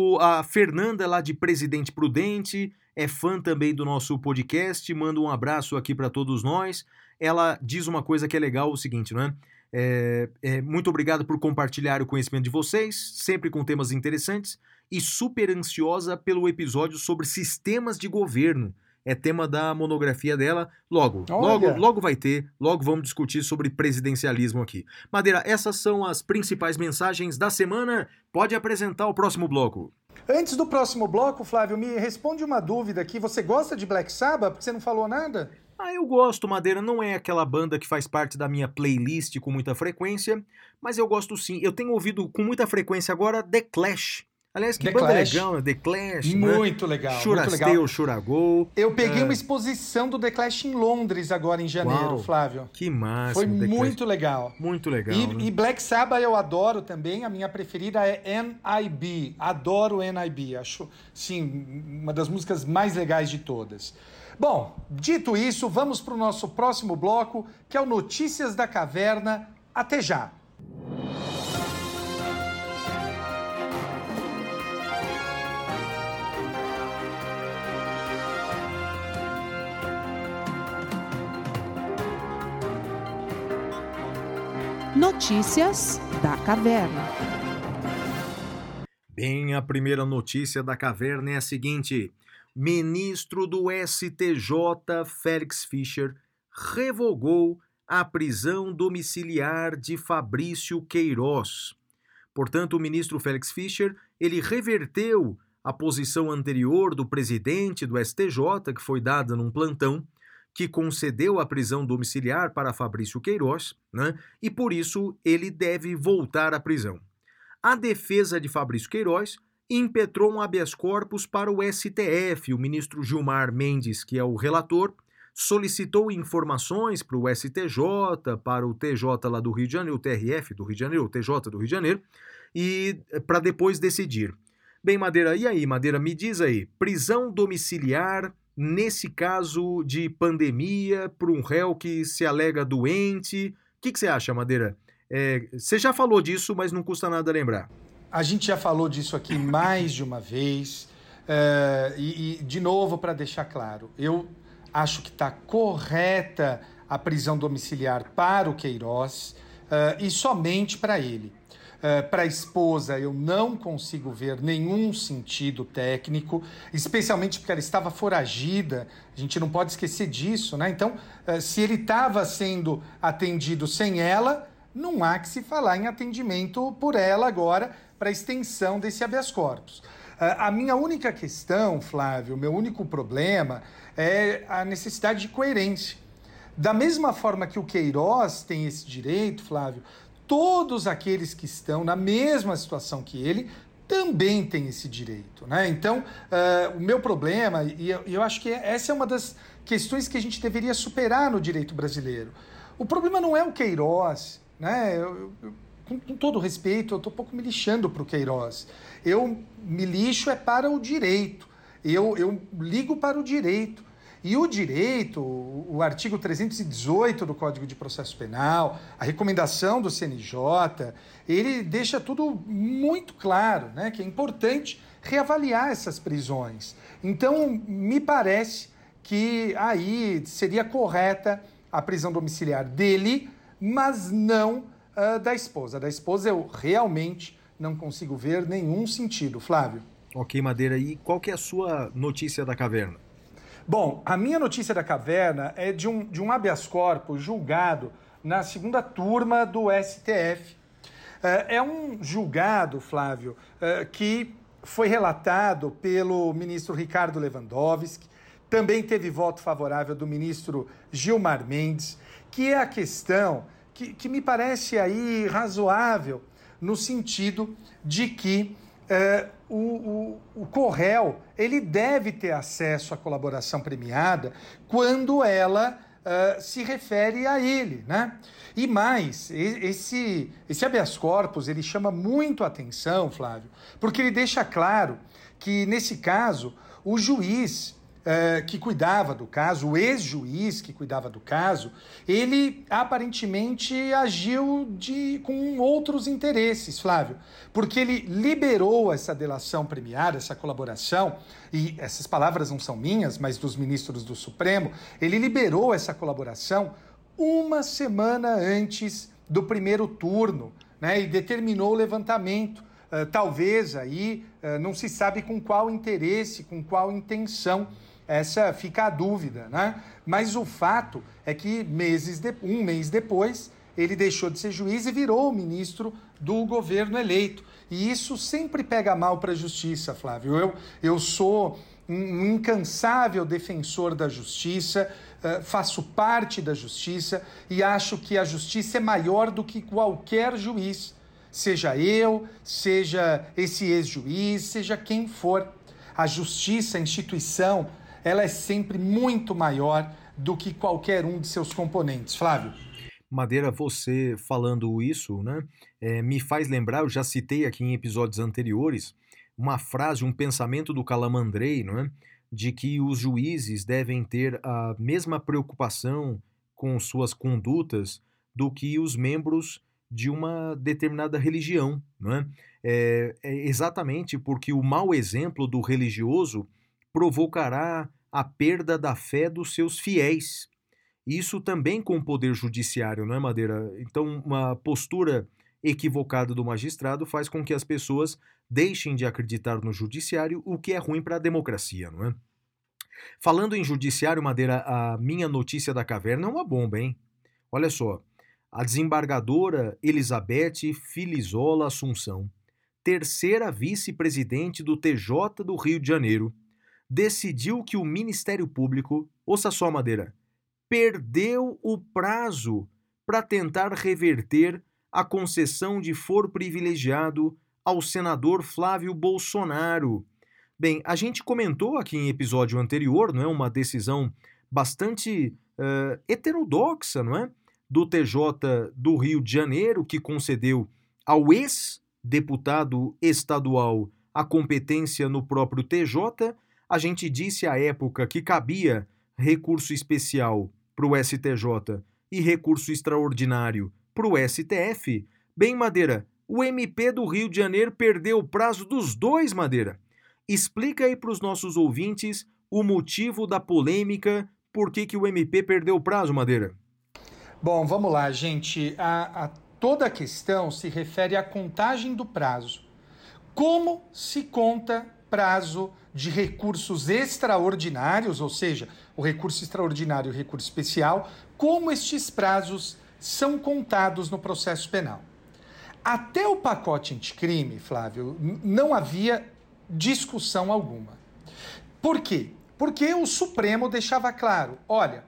O, a Fernanda lá de Presidente Prudente, é fã também do nosso podcast, manda um abraço aqui para todos nós. Ela diz uma coisa que é legal, o seguinte, não é? É, é, muito obrigado por compartilhar o conhecimento de vocês, sempre com temas interessantes, e super ansiosa pelo episódio sobre sistemas de governo. É tema da monografia dela. Logo, logo, logo vai ter. Logo vamos discutir sobre presidencialismo aqui. Madeira, essas são as principais mensagens da semana. Pode apresentar o próximo bloco. Antes do próximo bloco, Flávio, me responde uma dúvida aqui. Você gosta de Black Sabbath? Porque você não falou nada? Ah, eu gosto, Madeira. Não é aquela banda que faz parte da minha playlist com muita frequência, mas eu gosto sim. Eu tenho ouvido com muita frequência agora The Clash. Aliás, que The banda Clash. legal, né? The Clash. Muito né? legal. Churasteu, Churagol. Eu peguei é... uma exposição do The Clash em Londres agora em janeiro, Uau, Flávio. Que massa. Foi The muito Clash. legal. Muito legal. E, né? e, Black Sabbath eu adoro também. A minha preferida é NIB. Adoro NIB. Acho, sim, uma das músicas mais legais de todas. Bom, dito isso, vamos para o nosso próximo bloco, que é o Notícias da Caverna. Até já! Notícias da Caverna. Bem, a primeira notícia da caverna é a seguinte: ministro do STJ, Félix Fischer, revogou a prisão domiciliar de Fabrício Queiroz. Portanto, o ministro Félix Fischer, ele reverteu a posição anterior do presidente do STJ, que foi dada num plantão, que concedeu a prisão domiciliar para Fabrício Queiroz, né? e por isso ele deve voltar à prisão. A defesa de Fabrício Queiroz impetrou um habeas corpus para o STF. O ministro Gilmar Mendes, que é o relator, solicitou informações para o STJ, para o TJ lá do Rio de Janeiro, o TRF do Rio de Janeiro, o TJ do Rio de Janeiro, e eh, para depois decidir. Bem, Madeira, e aí, Madeira, me diz aí, prisão domiciliar nesse caso de pandemia para um réu que se alega doente, o que, que, você acha, Madeira? É, você já falou disso, mas não custa nada lembrar. A gente já falou disso aqui mais de uma vez. É, e, e, de novo, para deixar claro, eu acho que está correta a prisão domiciliar para o Queiroz uh, e somente para ele. Uh, para a esposa, eu não consigo ver nenhum sentido técnico, especialmente porque ela estava foragida, a gente não pode esquecer disso, né? Então, uh, se ele estava sendo atendido sem ela, não há que se falar em atendimento por ela agora para extensão desse habeas corpus. A minha única questão, Flávio, meu único problema é a necessidade de coerência. Da mesma forma que o Queiroz tem esse direito, Flávio, todos aqueles que estão na mesma situação que ele também têm esse direito. Né? Então, uh, o meu problema, e eu, eu acho que essa é uma das questões que a gente deveria superar no direito brasileiro. O problema não é o Queiroz, né? Eu, eu, com, com, todo respeito, eu estou um pouco me lixando para o Queiroz. Eu me lixo é para o direito. Eu, eu ligo para o direito. E o direito, o artigo 318 do Código de Processo Penal, a recomendação do CNJ, ele deixa tudo muito claro, né? Que é importante reavaliar essas prisões. Então, me parece que aí seria correta a prisão domiciliar dele, mas não uh, da esposa. Da esposa eu realmente não consigo ver nenhum sentido. Flávio. Ok, Madeira. E qual que é a sua notícia da caverna? Bom, a minha notícia da caverna é de um, de um habeas corpus julgado na segunda turma do STF. É, é um julgado, Flávio, é, que foi relatado pelo ministro Ricardo Lewandowski, também teve voto favorável do ministro Gilmar Mendes, que é a questão que, que me parece aí razoável no sentido de que é, o, o, o ele deve ter acesso à colaboração premiada quando ela uh, se refere a ele, né? E mais, esse, esse habeas corpus ele chama muito atenção, Flávio, porque ele deixa claro que nesse caso o juiz eh, que cuidava do caso, o ex-juiz que cuidava do caso, ele aparentemente agiu de, com outros interesses, Flávio, porque ele liberou essa delação premiada, essa colaboração, e essas palavras não são minhas, mas dos ministros do Supremo, ele liberou essa colaboração uma semana antes do primeiro turno, né, e determinou o levantamento. Uh, talvez aí uh, não se sabe com qual interesse, com qual intenção essa fica a dúvida, né? Mas o fato é que meses de, um mês depois ele deixou de ser juiz e virou ministro do governo eleito. E isso sempre pega mal para a justiça, Flávio. Eu, eu sou um incansável defensor da justiça, uh, faço parte da justiça e acho que a justiça é maior do que qualquer juiz, seja eu, seja esse ex-juiz, seja quem for. A justiça, a instituição, ela é sempre muito maior do que qualquer um de seus componentes. Flávio. Madeira, você falando isso, né, é, me faz lembrar, eu já citei aqui em episódios anteriores, uma frase, um pensamento do Calamandrei, não é, de que os juízes devem ter a mesma preocupação com suas condutas do que os membros de uma determinada religião, não é? É, é exatamente porque o mau exemplo do religioso provocará a perda da fé dos seus fiéis. Isso também com o poder judiciário, não é, Madeira? Então, uma postura equivocada do magistrado faz com que as pessoas deixem de acreditar no judiciário, o que é ruim para a democracia, não é? Falando em judiciário, Madeira, a minha notícia da caverna é uma bomba, hein? Olha só, a desembargadora Elizabeth Filizola Assunção, terceira vice-presidente do TJ do Rio de Janeiro, decidiu que o Ministério Público, ouça só, Madeira, perdeu o prazo para tentar reverter a concessão de foro privilegiado ao senador Flávio Bolsonaro. Bem, a gente comentou aqui em episódio anterior, não é, uma decisão bastante uh, heterodoxa, não é, do TJ do Rio de Janeiro que concedeu ao ex-deputado estadual a competência no próprio TJ. A gente disse à época que cabia recurso especial para o STJ e recurso extraordinário para o STF. Bem, Madeira, o MP do Rio de Janeiro perdeu o prazo dos dois, Madeira. Explica aí para os nossos ouvintes o motivo da polêmica, por que, que o MP perdeu o prazo, Madeira? Bom, vamos lá, gente. A, a, toda a questão se refere à contagem do prazo. Como se conta prazo de recursos extraordinários, ou seja, o recurso extraordinário e o recurso especial, como estes prazos são contados no processo penal. Até o pacote anticrime, Flávio, não havia discussão alguma. Por quê? Porque o Supremo deixava claro: olha,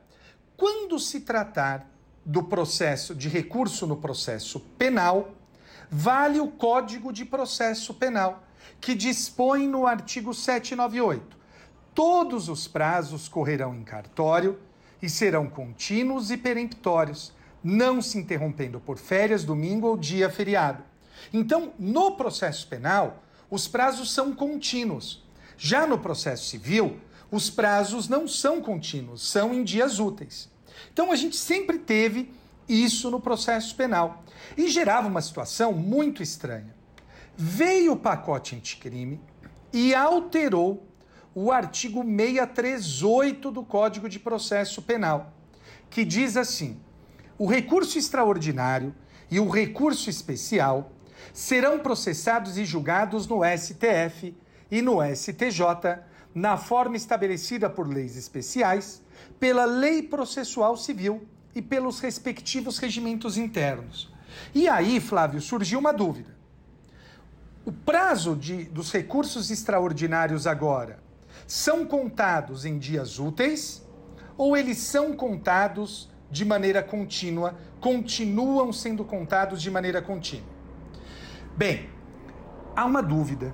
quando se tratar do processo de recurso no processo penal, vale o Código de Processo Penal, que dispõe no artigo 798: todos os prazos correrão em cartório e serão contínuos e peremptórios, não se interrompendo por férias, domingo ou dia feriado. Então, no processo penal, os prazos são contínuos. Já no processo civil, os prazos não são contínuos, são em dias úteis. Então, a gente sempre teve isso no processo penal e gerava uma situação muito estranha. Veio o pacote anticrime e alterou o artigo 638 do Código de Processo Penal, que diz assim: o recurso extraordinário e o recurso especial serão processados e julgados no STF e no STJ, na forma estabelecida por leis especiais, pela Lei Processual Civil e pelos respectivos regimentos internos. E aí, Flávio, surgiu uma dúvida. O prazo de, dos recursos extraordinários agora são contados em dias úteis ou eles são contados de maneira contínua, continuam sendo contados de maneira contínua? Bem, há uma dúvida.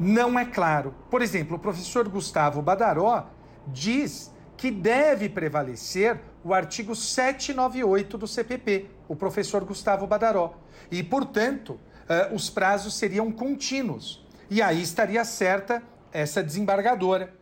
Não é claro. Por exemplo, o professor Gustavo Badaró diz que deve prevalecer o artigo 798 do CPP, o professor Gustavo Badaró. E, portanto, uh, os prazos seriam contínuos. E aí estaria certa essa desembargadora.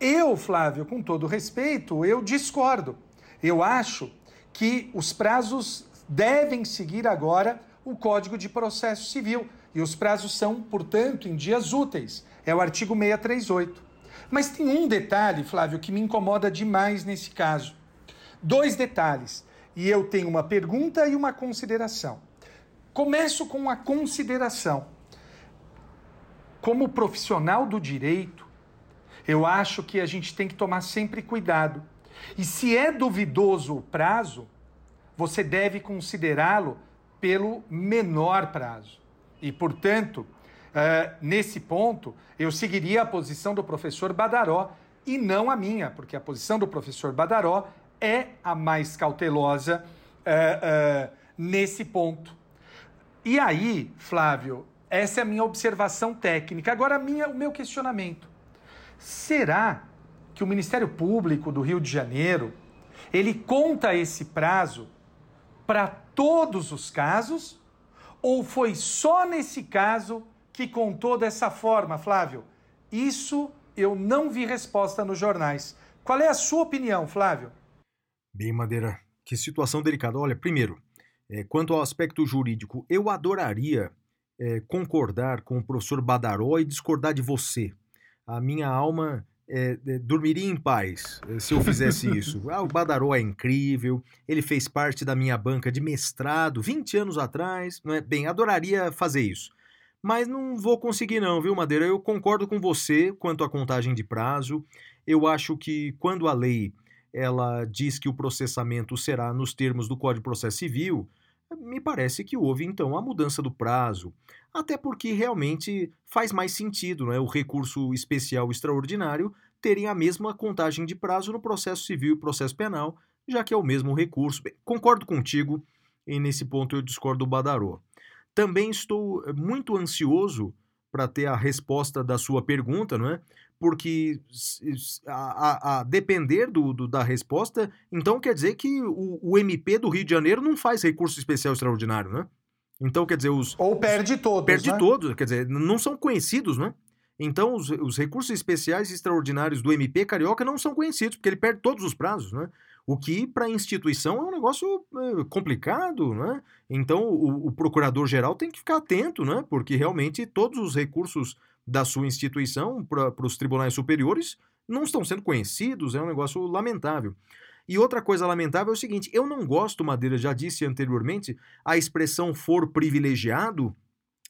Eu, Flávio, com todo respeito, eu discordo. Eu acho que os prazos devem seguir agora o Código de Processo Civil. E os prazos são, portanto, em dias úteis. É o artigo 638. Mas tem um detalhe, Flávio, que me incomoda demais nesse caso. Dois detalhes. E eu tenho uma pergunta e uma consideração. Começo com a consideração como profissional do direito, eu acho que a gente tem que tomar sempre cuidado. E se é duvidoso o prazo, você deve considerá-lo pelo menor prazo. E, portanto, uh, nesse ponto, eu seguiria a posição do professor Badaró e não a minha, porque a posição do professor Badaró é a mais cautelosa uh, uh, nesse ponto. E aí, Flávio, essa é a minha observação técnica. Agora, minha, o meu questionamento. Será que o Ministério Público do Rio de Janeiro ele conta esse prazo para todos os casos? Ou foi só nesse caso que contou dessa forma, Flávio? Isso eu não vi resposta nos jornais. Qual é a sua opinião, Flávio? Bem, Madeira, que situação delicada. Olha, primeiro, é, quanto ao aspecto jurídico, eu adoraria é, concordar com o professor Badaró e discordar de você. A minha alma é, dormiria em paz se eu fizesse isso. [laughs] Ah, o Badaró é incrível, ele fez parte da minha banca de mestrado 20 anos atrás. Não é? Bem, adoraria fazer isso. Mas não vou conseguir, não, viu, Madeira? Eu concordo com você quanto à contagem de prazo. Eu acho que quando a lei ela diz que o processamento será nos termos do Código de Processo Civil, me parece que houve então a mudança do prazo, até porque realmente faz mais sentido né, o recurso especial extraordinário terem a mesma contagem de prazo no processo civil e processo penal, já que é o mesmo recurso. Bem, concordo contigo e nesse ponto eu discordo do Badaró. Também estou muito ansioso para ter a resposta da sua pergunta, não é? Porque a, a, a depender do, do, da resposta, então quer dizer que o, o, MP do Rio de Janeiro não faz recurso especial extraordinário, né? Então, quer dizer, os. Ou perde todos. Perde né? todos, quer dizer, não são conhecidos, né? Então, os, os recursos especiais extraordinários do MP Carioca não são conhecidos, porque ele perde todos os prazos, né? O que, para a instituição, é um negócio é, complicado, né? Então, o, o procurador-geral tem que ficar atento, né? Porque realmente todos os recursos da sua instituição para os tribunais superiores não estão sendo conhecidos, é um negócio lamentável. E outra coisa lamentável é o seguinte: eu não gosto, Madeira, já disse anteriormente, a expressão for privilegiado,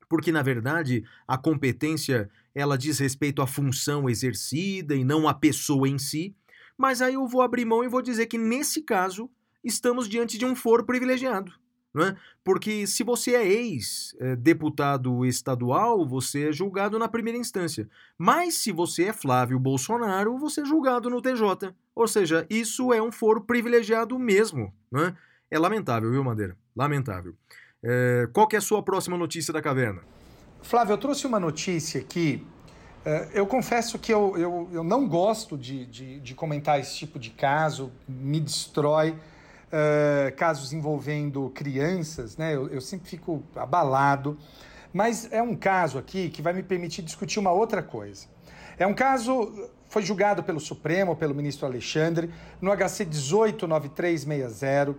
porque na verdade a competência ela diz respeito à função exercida e não à pessoa em si. Mas aí eu vou abrir mão e vou dizer que nesse caso estamos diante de um for privilegiado. Né? Porque se você é ex-deputado estadual, você é julgado na primeira instância. Mas se você é Flávio Bolsonaro, você é julgado no TJ. Ou seja, isso é um foro privilegiado mesmo. Né? É lamentável, viu, Madeira? Lamentável. É, qual é a sua próxima notícia da caverna? Flávio, eu trouxe uma notícia aqui. É, eu confesso que eu, eu, eu não gosto de, de, de comentar esse tipo de caso, me destrói uh, casos envolvendo crianças, né? Eu, eu sempre fico abalado. Mas é um caso aqui que vai me permitir discutir uma outra coisa. É um caso, foi julgado pelo Supremo, pelo ministro Alexandre, no HC 189360, uh,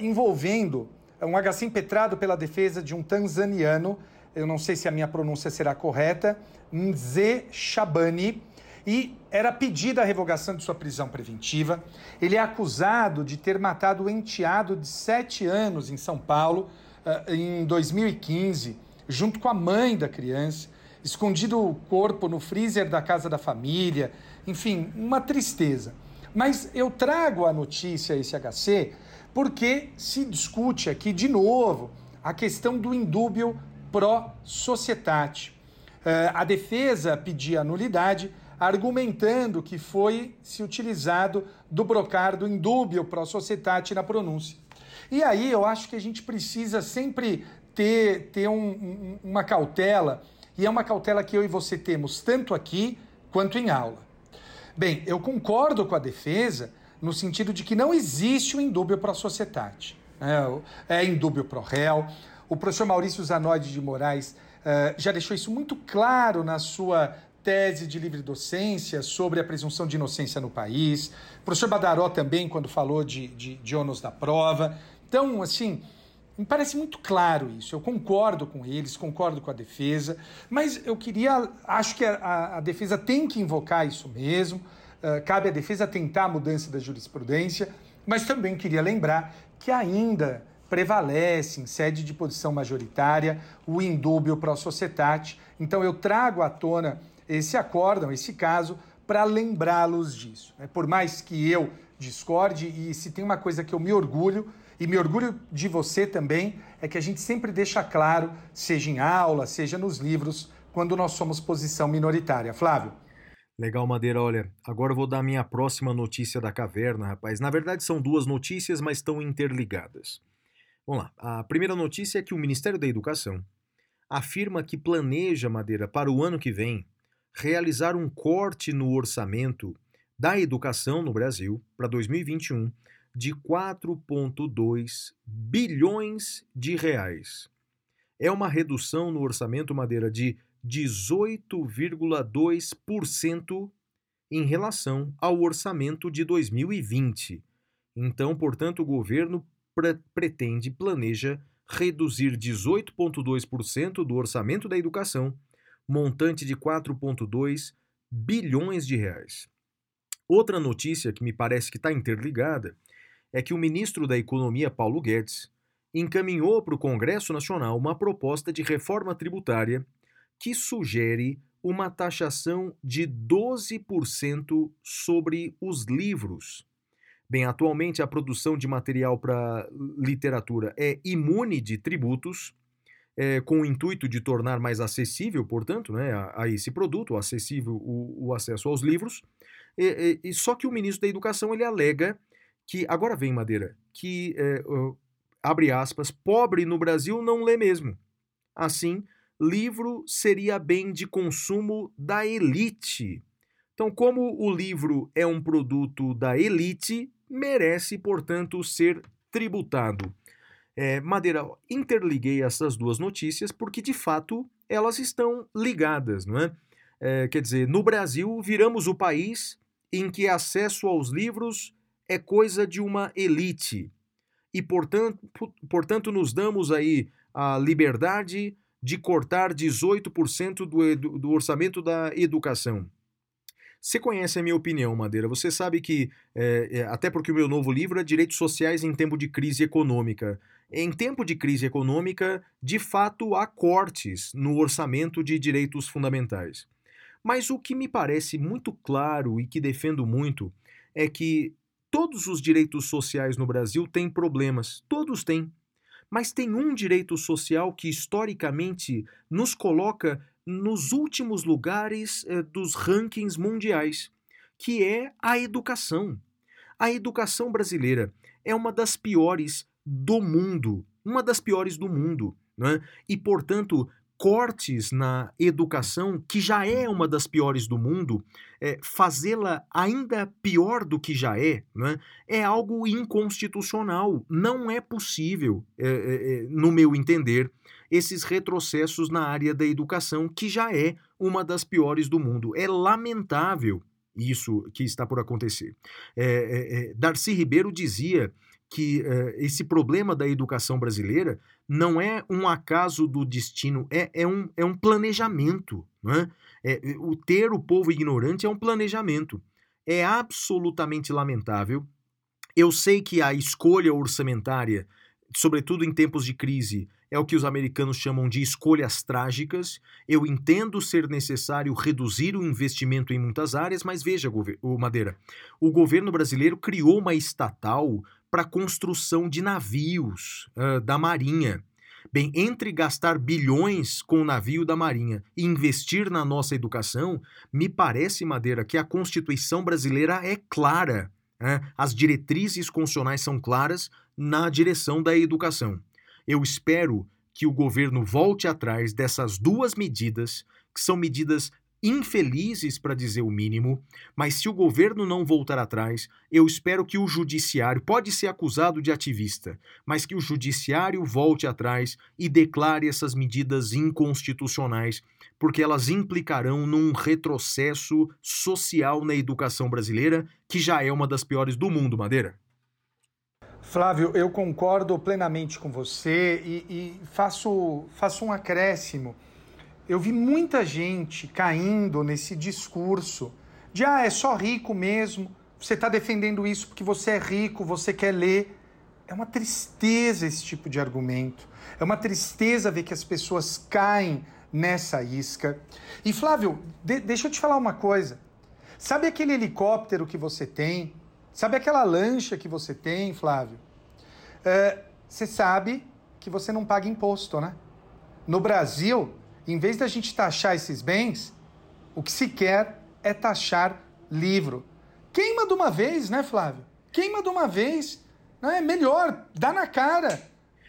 envolvendo um HC impetrado pela defesa de um tanzaniano, eu não sei se a minha pronúncia será correta, Nze Shabani, e era pedida a revogação de sua prisão preventiva. Ele é acusado de ter matado o enteado de sete anos em São Paulo uh, em 2015, junto com a mãe da criança, escondido o corpo no freezer da casa da família, enfim, uma tristeza. Mas eu trago a notícia, esse HC, porque se discute aqui de novo a questão do indúbio pró societate. Uh, a defesa pedia nulidade argumentando que foi se utilizado do brocardo indúbio pro societate na pronúncia. E aí eu acho que a gente precisa sempre ter, ter um, um, uma cautela, e é uma cautela que eu e você temos tanto aqui quanto em aula. Bem, eu concordo com a defesa no sentido de que não existe o indúbio pro societate. É, é indúbio pro réu. O professor Maurício Zanoide de Moraes uh, já deixou isso muito claro na sua tese de livre docência sobre a presunção de inocência no país. O professor Badaró também, quando falou de, de, de ônus da prova. Então, assim, me parece muito claro isso. Eu concordo com eles, concordo com a defesa, mas eu queria. Acho que a, a defesa tem que invocar isso mesmo. Uh, cabe à defesa tentar a mudança da jurisprudência, mas também queria lembrar que ainda prevalece em sede de posição majoritária o indúbio pro societate. Então eu trago à tona esse acórdão, esse caso, para lembrá-los disso. Né? Por mais que eu discorde, e se tem uma coisa que eu me orgulho, e me orgulho de você também, é que a gente sempre deixa claro, seja em aula, seja nos livros, quando nós somos posição minoritária. Flávio. Legal, Madeira. Olha, agora eu vou dar a minha próxima notícia da caverna, rapaz. Na verdade, são duas notícias, mas estão interligadas. Vamos lá. A primeira notícia é que o Ministério da Educação afirma que planeja, Madeira, para o ano que vem, realizar um corte no orçamento da educação no Brasil para 2021 de 4,2 bilhões de reais. É uma redução no orçamento Madeira de 18,2% em relação ao orçamento de 2020. Então, portanto, o governo pre pretende, planeja reduzir 18,2% do orçamento da educação montante de 4,2 bilhões de reais. Outra notícia que me parece que está interligada é que o ministro da Economia, Paulo Guedes, encaminhou para o Congresso Nacional uma proposta de reforma tributária que sugere uma taxação de 12% sobre os livros. Bem, atualmente a produção de material para literatura é imune de tributos, é, com o intuito de tornar mais acessível, portanto, né, a, a esse produto, acessível o, o, acesso aos livros. E, e, só que o ministro da Educação ele alega que, agora vem Madeira, que, é, abre aspas, pobre no Brasil não lê mesmo. Assim, livro seria bem de consumo da elite. Então, como o livro é um produto da elite, merece, portanto, ser tributado. É, Madeira, interliguei essas duas notícias porque, de fato, elas estão ligadas, não é? é? Quer dizer, no Brasil, viramos o país em que acesso aos livros é coisa de uma elite. E, portanto, portanto nos damos aí a liberdade de cortar 18% do, do orçamento da educação. Você conhece a minha opinião, Madeira. Você sabe que, é, até porque o meu novo livro é Direitos Sociais em Tempo de Crise Econômica. Em tempo de crise econômica, de fato, há cortes no orçamento de direitos fundamentais. Mas o que me parece muito claro e que defendo muito é que todos os direitos sociais no Brasil têm problemas. Todos têm. Mas tem um direito social que historicamente nos coloca nos últimos lugares eh, dos rankings mundiais, que é a educação. A educação brasileira é uma das piores do mundo, uma das piores do mundo, né? E portanto cortes na educação, que já é uma das piores do mundo, é, fazê-la ainda pior do que já é, né, é algo inconstitucional. Não é possível, é, é, é, no meu entender, esses retrocessos na área da educação, que já é uma das piores do mundo. É lamentável isso que está por acontecer. É, é, Darcy Ribeiro dizia que esse problema da educação brasileira não é um acaso do destino, é, é, um, é um planejamento. Né? É, o ter o povo ignorante é um planejamento. É absolutamente lamentável. Eu sei que a escolha orçamentária, sobretudo em tempos de crise, é o que os americanos chamam de escolhas trágicas. Eu entendo ser necessário reduzir o investimento em muitas áreas, mas veja, o Madeira, o governo brasileiro criou uma estatal para construção de navios uh, da Marinha. Bem, entre gastar bilhões com o navio da Marinha e investir na nossa educação, me parece, Madeira, que a Constituição brasileira é clara. Né? As diretrizes constitucionais são claras na direção da educação. Eu espero que o governo volte atrás dessas duas medidas, que são medidas infelizes, para dizer o mínimo, mas se o governo não voltar atrás, eu espero que o judiciário, pode ser acusado de ativista, mas que o judiciário volte atrás e declare essas medidas inconstitucionais, porque elas implicarão num retrocesso social na educação brasileira, que já é uma das piores do mundo, Madeira. Flávio, eu concordo plenamente com você e, e faço, faço um acréscimo eu vi muita gente caindo nesse discurso de ah, é só rico mesmo, você está defendendo isso porque você é rico, você quer ler. É uma tristeza esse tipo de argumento. É uma tristeza ver que as pessoas caem nessa isca. E Flávio, de deixa eu te falar uma coisa. Sabe aquele helicóptero que você tem? Sabe aquela lancha que você tem, Flávio? É, você sabe que você não paga imposto, né? No Brasil, em vez da gente taxar esses bens, o que se quer é taxar livro. Queima de uma vez, né, Flávio? Queima de uma vez. Não é melhor, dá na cara.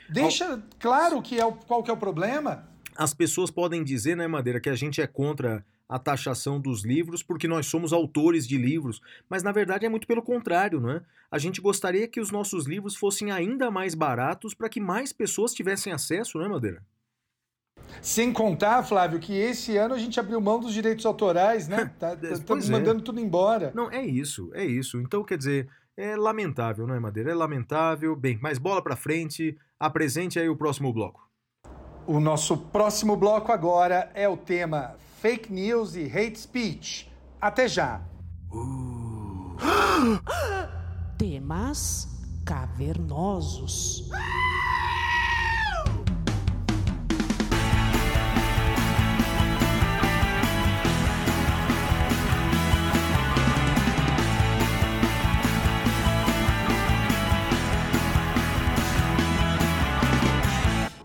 Deixa claro que é o, qual que é o problema. As pessoas podem dizer, né, Madeira, que a gente é contra a taxação dos livros porque nós somos autores de livros, mas na verdade é muito pelo contrário, não é? A gente gostaria que os nossos livros fossem ainda mais baratos para que mais pessoas tivessem acesso, não é, Madeira? Sem contar, Flávio, que esse ano a gente abriu mão dos direitos autorais, né? [laughs] Tá, Estamos tá, é. mandando tudo embora. Não, é isso, é isso. Então, quer dizer, é lamentável, não é, Madeira? É lamentável. Bem, mas bola para frente. Apresente aí o próximo bloco. O nosso próximo bloco agora é o tema Fake News e Hate Speech. Até já. Uh. [gasps] Temas cavernosos. [laughs]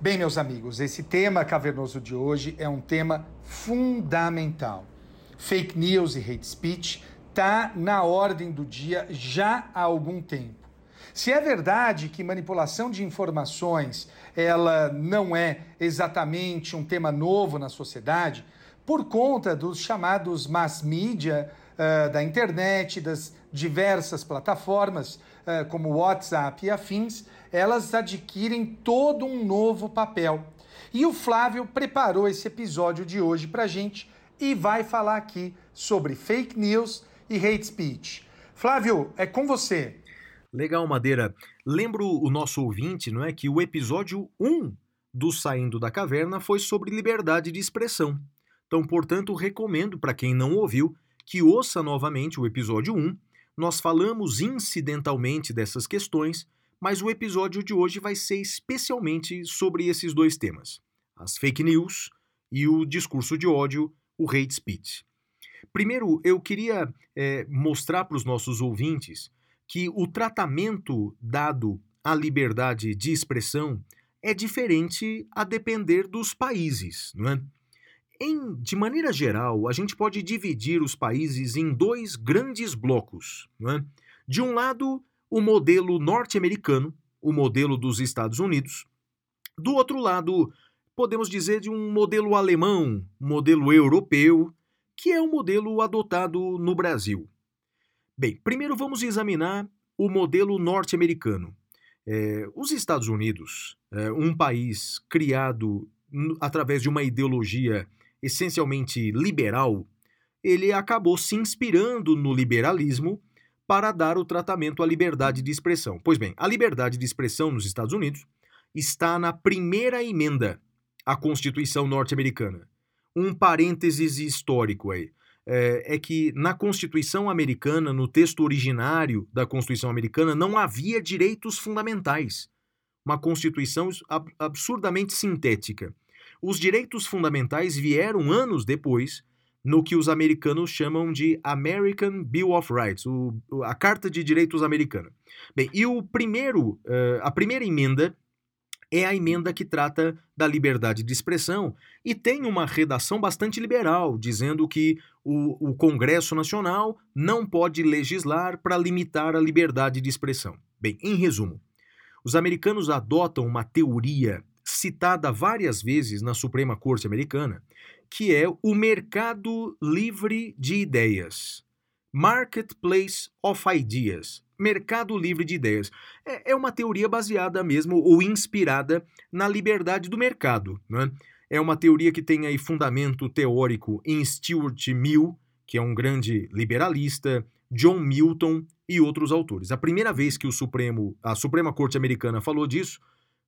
Bem, meus amigos, esse tema cavernoso de hoje é um tema fundamental. Fake news e hate speech está na ordem do dia já há algum tempo. Se é verdade que manipulação de informações ela não é exatamente um tema novo na sociedade, por conta dos chamados mass media uh, da internet, das diversas plataformas uh, como WhatsApp e afins, elas adquirem todo um novo papel. E o Flávio preparou esse episódio de hoje para gente e vai falar aqui sobre fake news e hate speech. Flávio, é com você. Legal, Madeira. Lembro o nosso ouvinte, não é, que o episódio 1 do Saindo da Caverna foi sobre liberdade de expressão. Então, portanto, recomendo para quem não ouviu que ouça novamente o episódio 1. Nós falamos incidentalmente dessas questões mas o episódio de hoje vai ser especialmente sobre esses dois temas: as fake news e o discurso de ódio, o hate speech. Primeiro, eu queria é, mostrar para os nossos ouvintes que o tratamento dado à liberdade de expressão é diferente a depender dos países, não é? Em, de maneira geral, a gente pode dividir os países em dois grandes blocos. É? De um lado, o modelo norte-americano, o modelo dos Estados Unidos. Do outro lado, podemos dizer de um modelo alemão, modelo europeu, que é o modelo adotado no Brasil. Bem, primeiro vamos examinar o modelo norte-americano. É, os Estados Unidos, é, um país criado através de uma ideologia essencialmente liberal, ele acabou se inspirando no liberalismo para dar o tratamento à liberdade de expressão. Pois bem, a liberdade de expressão nos Estados Unidos está na primeira emenda à Constituição norte-americana. Um parênteses histórico aí. É, é, que na Constituição americana, no texto originário da Constituição americana, não havia direitos fundamentais. Uma Constituição absurdamente sintética. Os direitos fundamentais vieram anos depois no que os americanos chamam de American Bill of Rights, o, a Carta de Direitos Americana. Bem, e o primeiro, uh, a primeira emenda é a emenda que trata da liberdade de expressão e tem uma redação bastante liberal, dizendo que o, o Congresso Nacional não pode legislar para limitar a liberdade de expressão. Bem, em resumo, os americanos adotam uma teoria citada várias vezes na Suprema Corte Americana, que é o mercado livre de ideias. Marketplace of Ideas. Mercado livre de ideias. É, é uma teoria baseada mesmo ou inspirada na liberdade do mercado. Né? É uma teoria que tem aí fundamento teórico em Stuart Mill, que é um grande liberalista, John Milton e outros autores. A primeira vez que o Supremo, a Suprema Corte Americana falou disso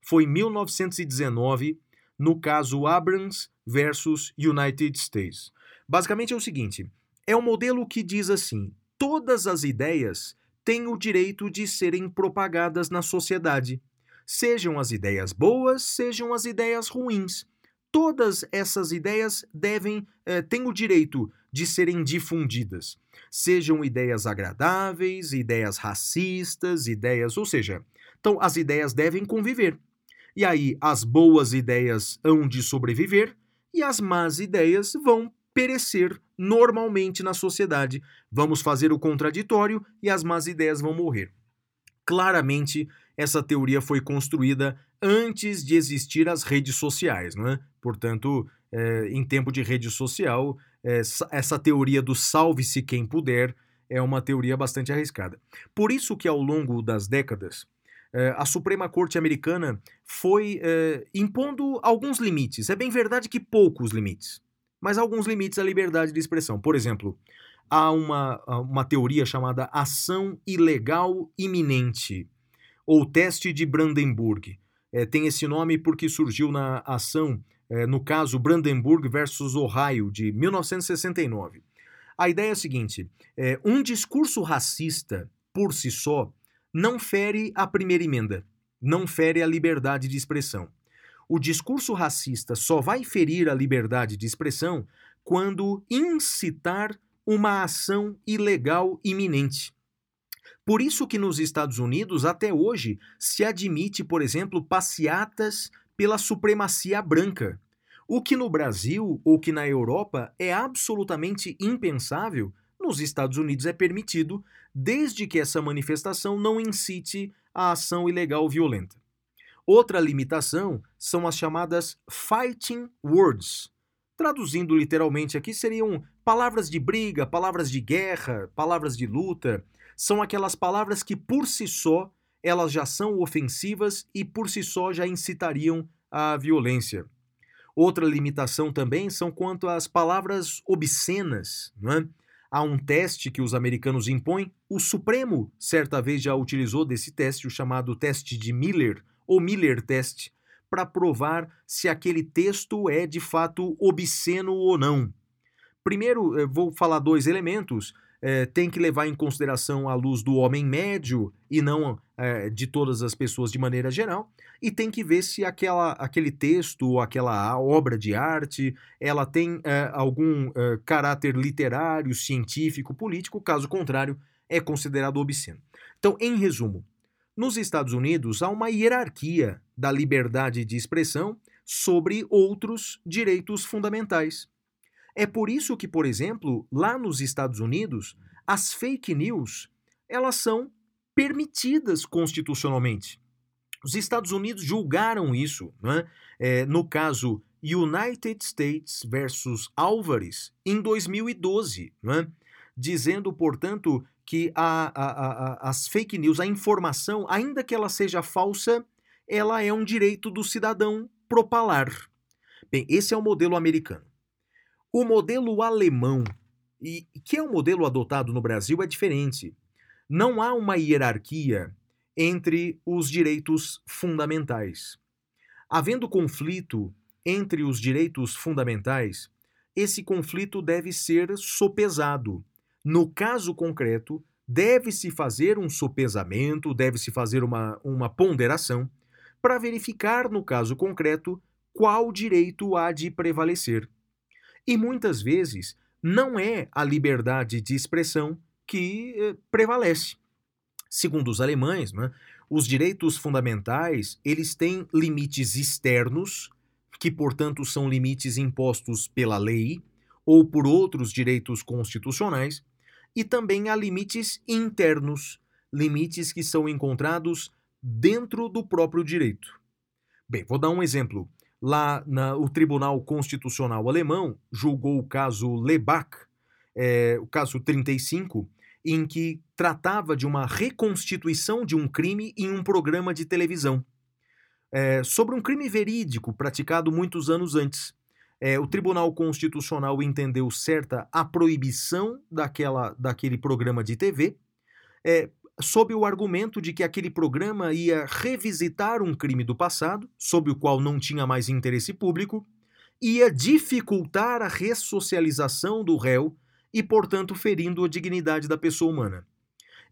foi em 1919 no caso Abrams versus United States. Basicamente é o seguinte: é um modelo que diz assim: todas as ideias têm o direito de serem propagadas na sociedade, sejam as ideias boas, sejam as ideias ruins. Todas essas ideias devem eh, têm o direito de serem difundidas, sejam ideias agradáveis, ideias racistas, ideias, ou seja, então as ideias devem conviver. E aí as boas ideias hão de sobreviver e as más ideias vão perecer normalmente na sociedade. Vamos fazer o contraditório e as más ideias vão morrer. Claramente, essa teoria foi construída antes de existir as redes sociais, não é? Portanto, é, em tempo de rede social, é, essa teoria do salve-se quem puder é uma teoria bastante arriscada. Por isso que ao longo das décadas, a Suprema Corte Americana foi eh, impondo alguns limites. É bem verdade que poucos limites, mas alguns limites à liberdade de expressão. Por exemplo, há uma, uma teoria chamada ação ilegal iminente, ou teste de Brandenburg. É, tem esse nome porque surgiu na ação, é, no caso Brandenburg versus Ohio, de 1969. A ideia é a seguinte: é, um discurso racista, por si só, não fere a primeira emenda, não fere a liberdade de expressão. O discurso racista só vai ferir a liberdade de expressão quando incitar uma ação ilegal iminente. Por isso que nos Estados Unidos, até hoje, se admite, por exemplo, passeatas pela supremacia branca, o que no Brasil ou que na Europa é absolutamente impensável, nos Estados Unidos é permitido, desde que essa manifestação não incite a ação ilegal violenta. Outra limitação são as chamadas fighting words. Traduzindo literalmente aqui, seriam palavras de briga, palavras de guerra, palavras de luta. São aquelas palavras que por si só elas já são ofensivas e por si só já incitariam à violência. Outra limitação também são quanto às palavras obscenas. Não é? Há um teste que os americanos impõem. O Supremo, certa vez, já utilizou desse teste, o chamado teste de Miller, ou Miller Test, para provar se aquele texto é de fato obsceno ou não. Primeiro, eh, vou falar dois elementos. É, tem que levar em consideração a luz do homem médio e não é, de todas as pessoas de maneira geral, e tem que ver se aquela, aquele texto ou aquela obra de arte ela tem é, algum caráter literário, científico, político, caso contrário, é considerado obsceno. Então, em resumo, nos Estados Unidos há uma hierarquia da liberdade de expressão sobre outros direitos fundamentais. É por isso que, por exemplo, lá nos Estados Unidos, as fake news, elas são permitidas constitucionalmente. Os Estados Unidos julgaram isso, né? é, no caso United States versus Álvares, em 2012, né? dizendo, portanto, que a, a, a, as fake news, a informação, ainda que ela seja falsa, ela é um direito do cidadão propalar. Bem, esse é o modelo americano. O modelo alemão, e que é um modelo adotado no Brasil, é diferente. Não há uma hierarquia entre os direitos fundamentais. Havendo conflito entre os direitos fundamentais, esse conflito deve ser sopesado no caso concreto, deve-se fazer um sopesamento, deve-se fazer uma, uma ponderação para verificar, no caso concreto, qual direito há de prevalecer. E muitas vezes não é a liberdade de expressão que eh, prevalece. Segundo os alemães, né, os direitos fundamentais eles têm limites externos, que portanto são limites impostos pela lei ou por outros direitos constitucionais, e também há limites internos, limites que são encontrados dentro do próprio direito. Bem, vou dar um exemplo. Lá na, o Tribunal Constitucional Alemão julgou o caso Lebach, é, o caso 35, em que tratava de uma reconstituição de um crime em um programa de televisão. É, sobre um crime verídico praticado muitos anos antes. É, o Tribunal Constitucional entendeu certa a proibição daquela, daquele programa de TV, é, sob o argumento de que aquele programa ia revisitar um crime do passado, sobre o qual não tinha mais interesse público, ia dificultar a ressocialização do réu e, portanto, ferindo a dignidade da pessoa humana.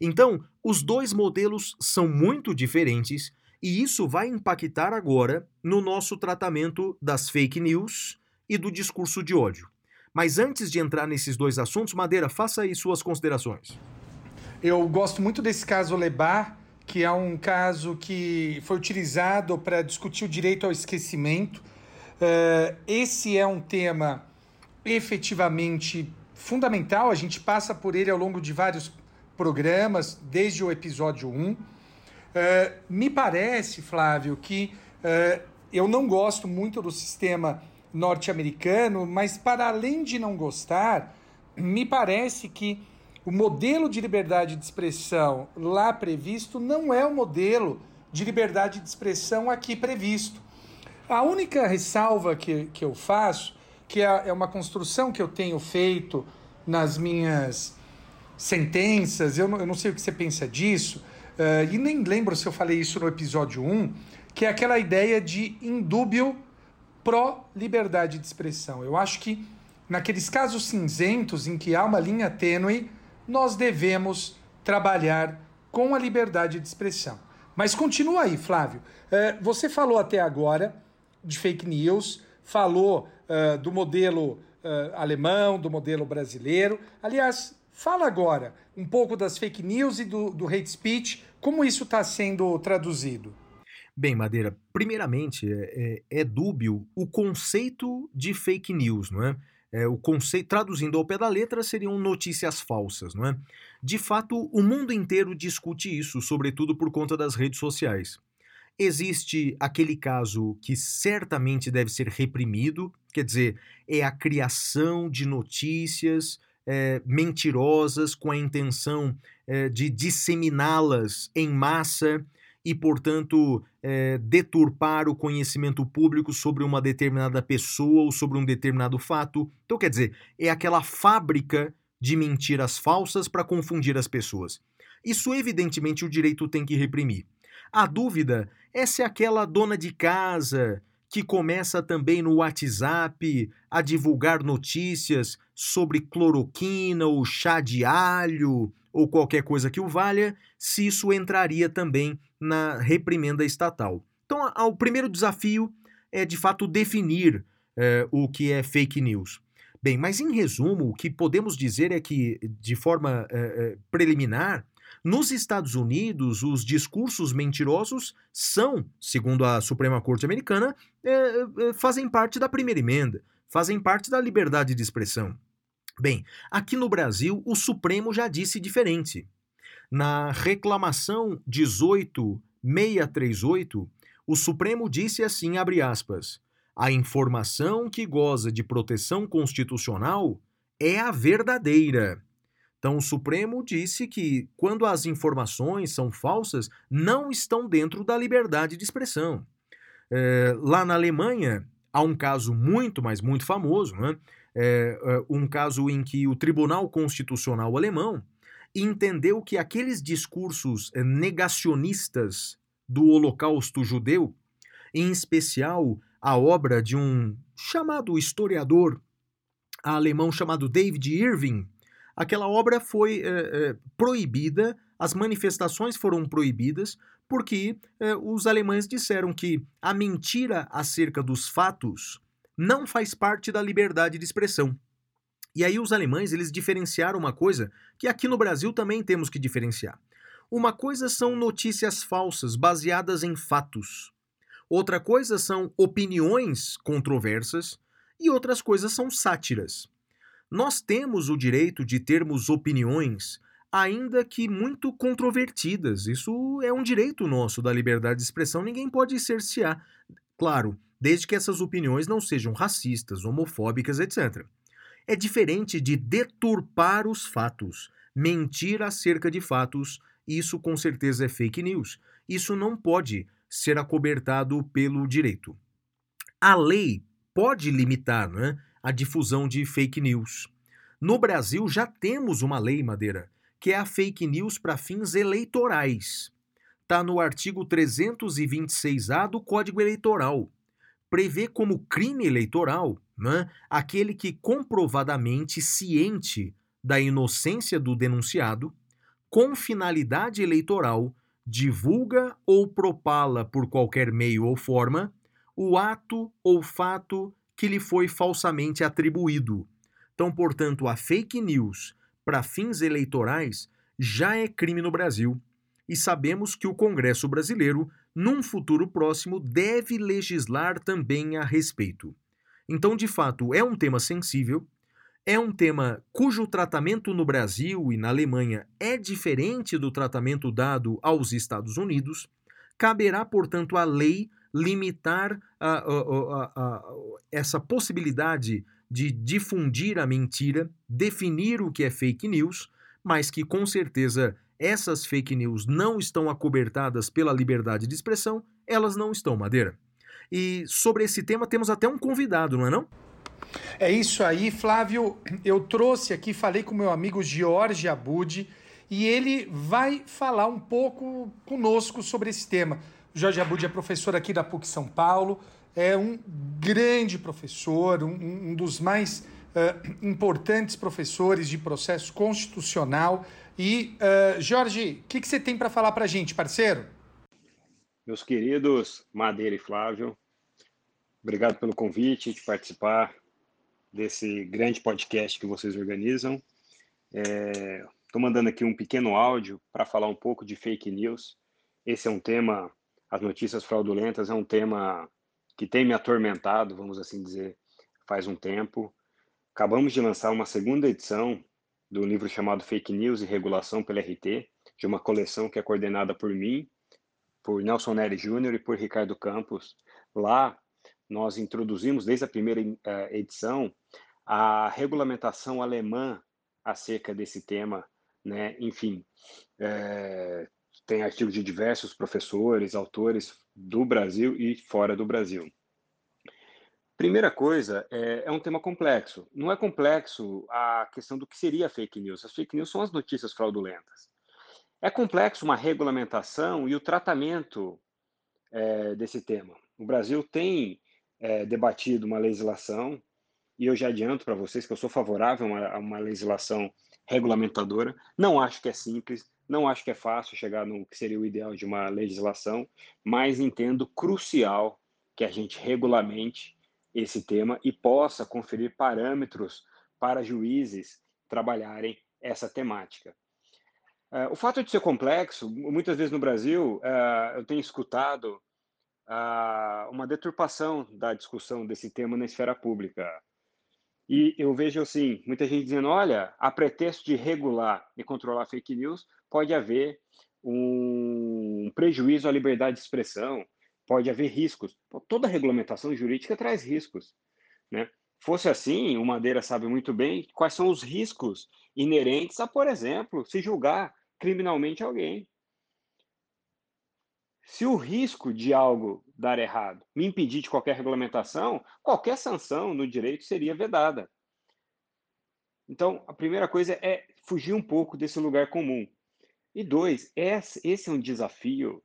Então, os dois modelos são muito diferentes e isso vai impactar agora no nosso tratamento das fake news e do discurso de ódio. Mas antes de entrar nesses dois assuntos, Madeira, faça aí suas considerações. Eu gosto muito desse caso Lebar, que é um caso que foi utilizado para discutir o direito ao esquecimento. Uh, esse é um tema efetivamente fundamental, a gente passa por ele ao longo de vários programas, desde o episódio 1. Uh, me parece, Flávio, que uh, eu não gosto muito do sistema norte-americano, mas para além de não gostar, me parece que o modelo de liberdade de expressão lá previsto não é o modelo de liberdade de expressão aqui previsto. A única ressalva que, que eu faço, que é, é uma construção que eu tenho feito nas minhas sentenças, eu não, eu não sei o que você pensa disso, uh, e nem lembro se eu falei isso no episódio 1, que é aquela ideia de indúbio pró-liberdade de expressão. Eu acho que naqueles casos cinzentos em que há uma linha tênue, nós devemos trabalhar com a liberdade de expressão. Mas continua aí, Flávio. Uh, você falou até agora de fake news, falou uh, do modelo uh, alemão, do modelo brasileiro. Aliás, fala agora um pouco das fake news e do, do hate speech, como isso está sendo traduzido. Bem, Madeira, primeiramente, é, é, é dúbio o conceito de fake news, não é? É? o conceito, traduzindo ao pé da letra, seriam notícias falsas, não é? De fato, o mundo inteiro discute isso, sobretudo por conta das redes sociais. Existe aquele caso que certamente deve ser reprimido, quer dizer, é a criação de notícias é, mentirosas com a intenção é, de disseminá-las em massa e, portanto, é, deturpar o conhecimento público sobre uma determinada pessoa ou sobre um determinado fato. Então, quer dizer, é aquela fábrica de mentiras falsas para confundir as pessoas. Isso, evidentemente, o direito tem que reprimir. A dúvida é se aquela dona de casa que começa também no WhatsApp a divulgar notícias sobre cloroquina ou chá de alho ou qualquer coisa que o valha, se isso entraria também na reprimenda estatal. Então, o primeiro desafio é de fato definir é, o que é fake news. Bem, mas em resumo, o que podemos dizer é que, de forma é, preliminar, nos Estados Unidos, os discursos mentirosos são, segundo a Suprema Corte Americana, é, fazem parte da primeira emenda, fazem parte da liberdade de expressão. Bem, aqui no Brasil, o Supremo já disse diferente. Na reclamação 18638, o Supremo disse assim, abre aspas, a informação que goza de proteção constitucional é a verdadeira. Então, o Supremo disse que, quando as informações são falsas, não estão dentro da liberdade de expressão. É, lá na Alemanha, há um caso muito, mas muito famoso, né? é, é um caso em que o Tribunal Constitucional Alemão entendeu que aqueles discursos eh, negacionistas do Holocausto judeu, em especial a obra de um chamado historiador alemão chamado David Irving, aquela obra foi é, é, proibida, as manifestações foram proibidas, porque os alemães disseram que a mentira acerca dos fatos não faz parte da liberdade de expressão. E aí os alemães, eles diferenciaram uma coisa que aqui no Brasil também temos que diferenciar. Uma coisa são notícias falsas baseadas em fatos. Outra coisa são opiniões controversas e outras coisas são sátiras. Nós temos o direito de termos opiniões, ainda que muito controvertidas. Isso é um direito nosso da liberdade de expressão, ninguém pode cercear. Claro, desde que essas opiniões não sejam racistas, homofóbicas, etc é diferente de deturpar os fatos, mentir acerca de fatos. Isso com certeza é fake news. Isso não pode ser acobertado pelo direito. A lei pode limitar né, a difusão de fake news. No Brasil já temos uma lei, Madeira, que é a fake news para fins eleitorais. Está no artigo 326A do Código Eleitoral. Prevê como crime eleitoral né? aquele que comprovadamente ciente da inocência do denunciado, com finalidade eleitoral, divulga ou propala por qualquer meio ou forma o ato ou fato que lhe foi falsamente atribuído. Então, portanto, a fake news para fins eleitorais já é crime no Brasil e sabemos que o Congresso brasileiro, num futuro próximo, deve legislar também a respeito. Então, de fato, é um tema sensível, é um tema cujo tratamento no Brasil e na Alemanha é diferente do tratamento dado aos Estados Unidos. Caberá, portanto, à lei limitar a, a, a, essa possibilidade de difundir a mentira, definir o que é fake news, mas que com certeza essas fake news não estão acobertadas pela liberdade de expressão, elas não estão, Madeira. E sobre esse tema temos até um convidado, não é não? É isso aí, Flávio. Eu trouxe aqui, falei com meu amigo Jorge Abud e ele vai falar um pouco conosco sobre esse tema. O Jorge Abud é professor aqui da PUC São Paulo, é um grande professor, um, um dos mais uh, importantes professores de processo constitucional. E, uh, Jorge, o que, que você tem para falar para a gente, parceiro? Meus queridos Madeira e Flávio, obrigado pelo convite de participar desse grande podcast que vocês organizam. Estou é, mandando aqui um pequeno áudio para falar um pouco de fake news. Esse é um tema as notícias fraudulentas é um tema que tem me atormentado, vamos assim dizer, faz um tempo. Acabamos de lançar uma segunda edição do livro chamado Fake News e Regulação pela RT, de uma coleção que é coordenada por mim, por Nelson Nery Júnior e por Ricardo Campos. Lá, nós introduzimos, desde a primeira uh, edição, a regulamentação alemã acerca desse tema, né? Enfim, é, tem artigos de diversos professores, autores do Brasil e fora do Brasil. Primeira coisa, é, é, um tema complexo. Não é complexo a questão do que seria fake news. As fake news são as notícias fraudulentas. É complexo uma regulamentação e o tratamento é, desse tema. O Brasil tem é, debatido uma legislação, e eu já adianto para vocês que eu sou favorável a uma, a uma, legislação regulamentadora. Não acho que é simples, não acho que é fácil chegar no que seria o ideal de uma legislação, mas entendo crucial que a gente regulamente esse tema e possa conferir parâmetros para juízes trabalharem essa temática. Uh, o fato de ser complexo, muitas vezes no Brasil, uh, eu tenho escutado uma deturpação da discussão desse tema na esfera pública. E eu vejo assim, muita gente dizendo, olha, a pretexto de regular e controlar fake news, pode haver um prejuízo à liberdade de expressão, pode haver riscos. Toda regulamentação jurídica traz riscos, né? Fosse assim, o Madeira sabe muito bem quais são os riscos inerentes a, por exemplo, se julgar criminalmente alguém. Se o risco de algo dar errado me impedir de qualquer regulamentação, qualquer sanção no direito seria vedada. Então, a primeira coisa é fugir um pouco desse lugar comum. E dois, esse é um desafio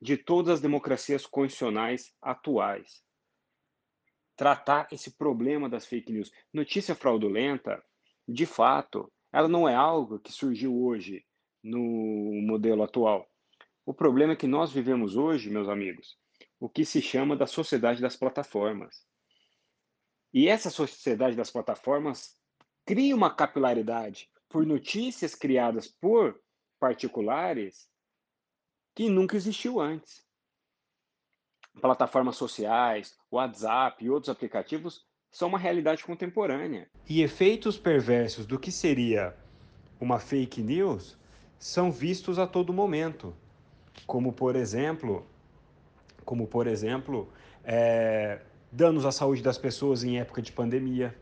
de todas as democracias constitucionais atuais. Tratar esse problema das fake news. Notícia fraudulenta, de fato, ela não é algo que surgiu hoje no modelo atual. O problema é que nós vivemos hoje, meus amigos, o que se chama da sociedade das plataformas. E essa sociedade das plataformas cria uma capilaridade por notícias criadas por particulares que nunca existiu antes. Plataformas sociais, WhatsApp e outros aplicativos são uma realidade contemporânea. E efeitos perversos do que seria uma fake news são vistos a todo momento como por exemplo, como por exemplo, é, danos à saúde das pessoas em época de pandemia.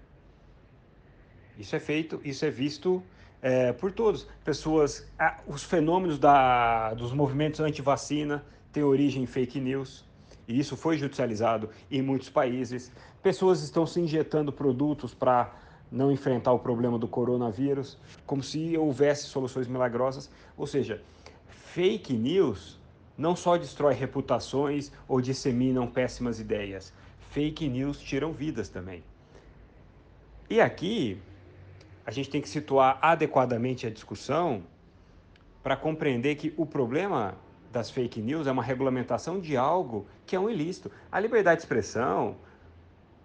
Isso é feito, isso é visto é, por todos. Pessoas, ah, os fenômenos da, dos movimentos anti-vacina têm origem em fake news. E isso foi judicializado em muitos países. Pessoas estão se injetando produtos para não enfrentar o problema do coronavírus, como se houvesse soluções milagrosas. Ou seja, fake news não só destrói reputações ou disseminam péssimas ideias, fake news tiram vidas também. E aqui a gente tem que situar adequadamente a discussão para compreender que o problema das fake news é uma regulamentação de algo que é um ilícito. A liberdade de expressão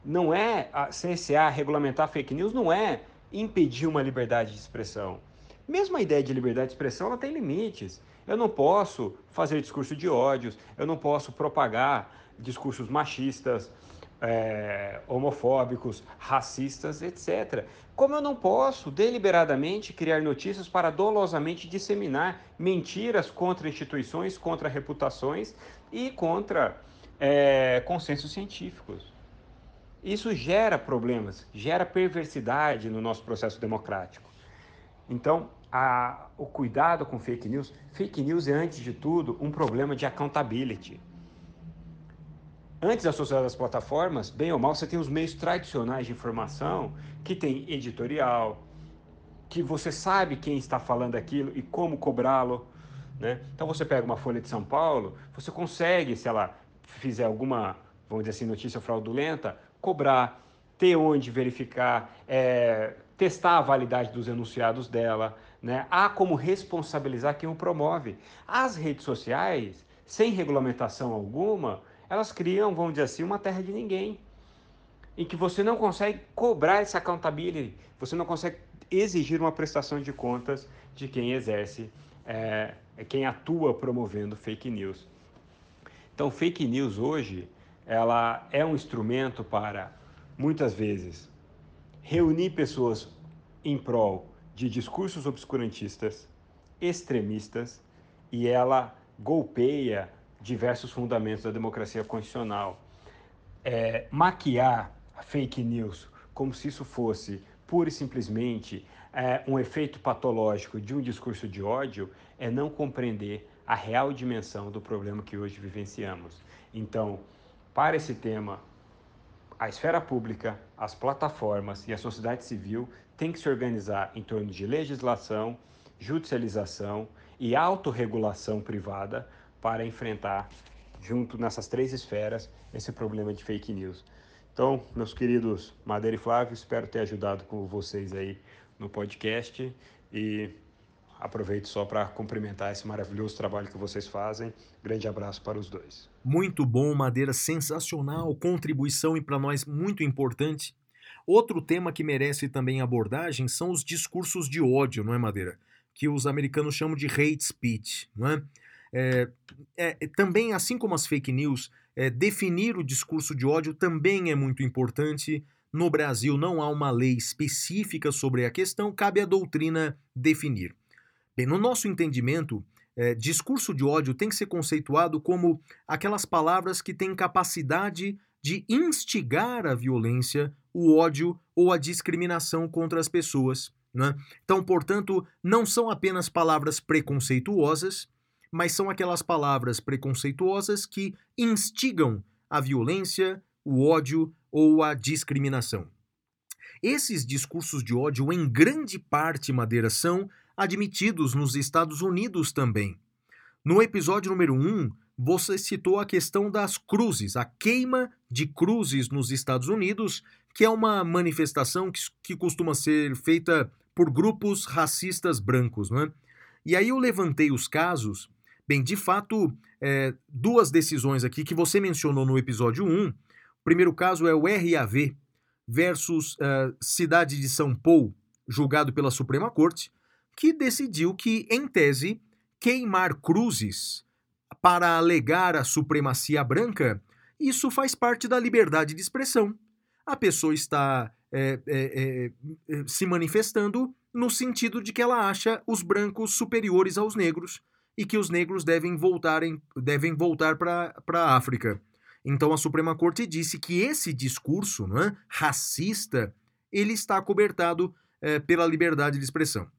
não é a CSA regulamentar fake news não é impedir uma liberdade de expressão. Mesmo a ideia de liberdade de expressão, ela tem limites. Eu não posso fazer discurso de ódios, eu não posso propagar discursos machistas, é, homofóbicos, racistas, etc. Como eu não posso deliberadamente criar notícias para dolosamente disseminar mentiras contra instituições, contra reputações e contra é, consensos científicos. Isso gera problemas, gera perversidade no nosso processo democrático. Então, a, o cuidado com fake news. Fake news é, antes de tudo, um problema de accountability. Antes da sociedade das plataformas, bem ou mal, você tem os meios tradicionais de informação que tem editorial, que você sabe quem está falando aquilo e como cobrá-lo. Né? Então você pega uma Folha de São Paulo, você consegue, se ela fizer alguma, vamos dizer assim, notícia fraudulenta, cobrar, ter onde verificar, é, testar a validade dos enunciados dela, né? Há como responsabilizar quem o promove. As redes sociais, sem regulamentação alguma, elas criam, vamos dizer assim, uma terra de ninguém. Em que você não consegue cobrar essa accountability, você não consegue exigir uma prestação de contas de quem exerce, é, quem atua promovendo fake news. Então, fake news hoje, ela é um instrumento para, muitas vezes, reunir pessoas em prol de discursos obscurantistas, extremistas, e ela golpeia diversos fundamentos da democracia constitucional. É, maquiar a fake news como se isso fosse pura e simplesmente é, um efeito patológico de um discurso de ódio é não compreender a real dimensão do problema que hoje vivenciamos. Então, para esse tema, a esfera pública, as plataformas e a sociedade civil têm que se organizar em torno de legislação, judicialização e autorregulação privada para enfrentar, junto nessas três esferas, esse problema de fake news. Então, meus queridos Madeira e Flávio, espero ter ajudado com vocês aí no podcast e aproveito só para cumprimentar esse maravilhoso trabalho que vocês fazem. Grande abraço para os dois. Muito bom, Madeira, sensacional, contribuição e para nós muito importante. Outro tema que merece também abordagem são os discursos de ódio, não é, Madeira? Que os americanos chamam de hate speech, não é? É, é, também, assim como as fake news, é, definir o discurso de ódio também é muito importante. No Brasil não há uma lei específica sobre a questão, cabe à doutrina definir. Bem, no nosso entendimento, é, discurso de ódio tem que ser conceituado como aquelas palavras que têm capacidade de instigar a violência, o ódio ou a discriminação contra as pessoas. Né? Então, portanto, não são apenas palavras preconceituosas, mas são aquelas palavras preconceituosas que instigam a violência, o ódio ou a discriminação. Esses discursos de ódio, em grande parte, Madeira, são admitidos nos Estados Unidos também. No episódio número 1, você citou a questão das cruzes, a queima de cruzes nos Estados Unidos, que é uma manifestação que, que costuma ser feita por grupos racistas brancos. Né? E aí eu levantei os casos Bem, de fato, é, duas decisões aqui que você mencionou no episódio 1. O primeiro caso é o RAV versus uh, Cidade de São Paulo, julgado pela Suprema Corte, que decidiu que, em tese, queimar cruzes para alegar a supremacia branca, isso faz parte da liberdade de expressão. A pessoa está é, é, é, se manifestando no sentido de que ela acha os brancos superiores aos negros e que os negros devem voltar, em, devem voltar para a África. Então a Suprema Corte disse que esse discurso é, racista ele está cobertado é, pela liberdade de expressão.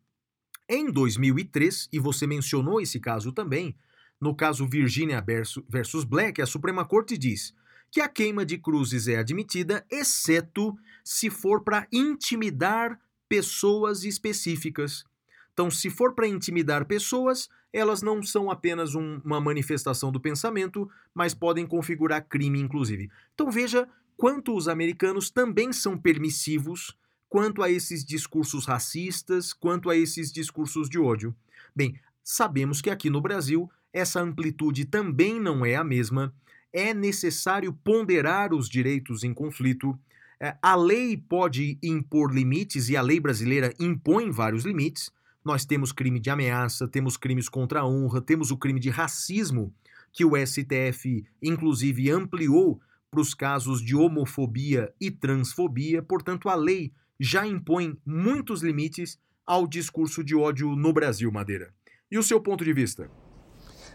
Em 2003, e você mencionou esse caso também, no caso Virginia versus Black, a Suprema Corte diz que a queima de cruzes é admitida, exceto se for para intimidar pessoas específicas. Então, se for para intimidar pessoas, elas não são apenas um, uma manifestação do pensamento, mas podem configurar crime, inclusive. Então veja quanto os americanos também são permissivos quanto a esses discursos racistas, quanto a esses discursos de ódio. Bem, sabemos que aqui no Brasil essa amplitude também não é a mesma. É necessário ponderar os direitos em conflito. É, a lei pode impor limites e a lei brasileira impõe vários limites nós temos crime de ameaça, temos crimes contra a honra, temos o crime de racismo, que o STF inclusive ampliou para os casos de homofobia e transfobia. Portanto, a lei já impõe muitos limites ao discurso de ódio no Brasil, Madeira. E o seu ponto de vista?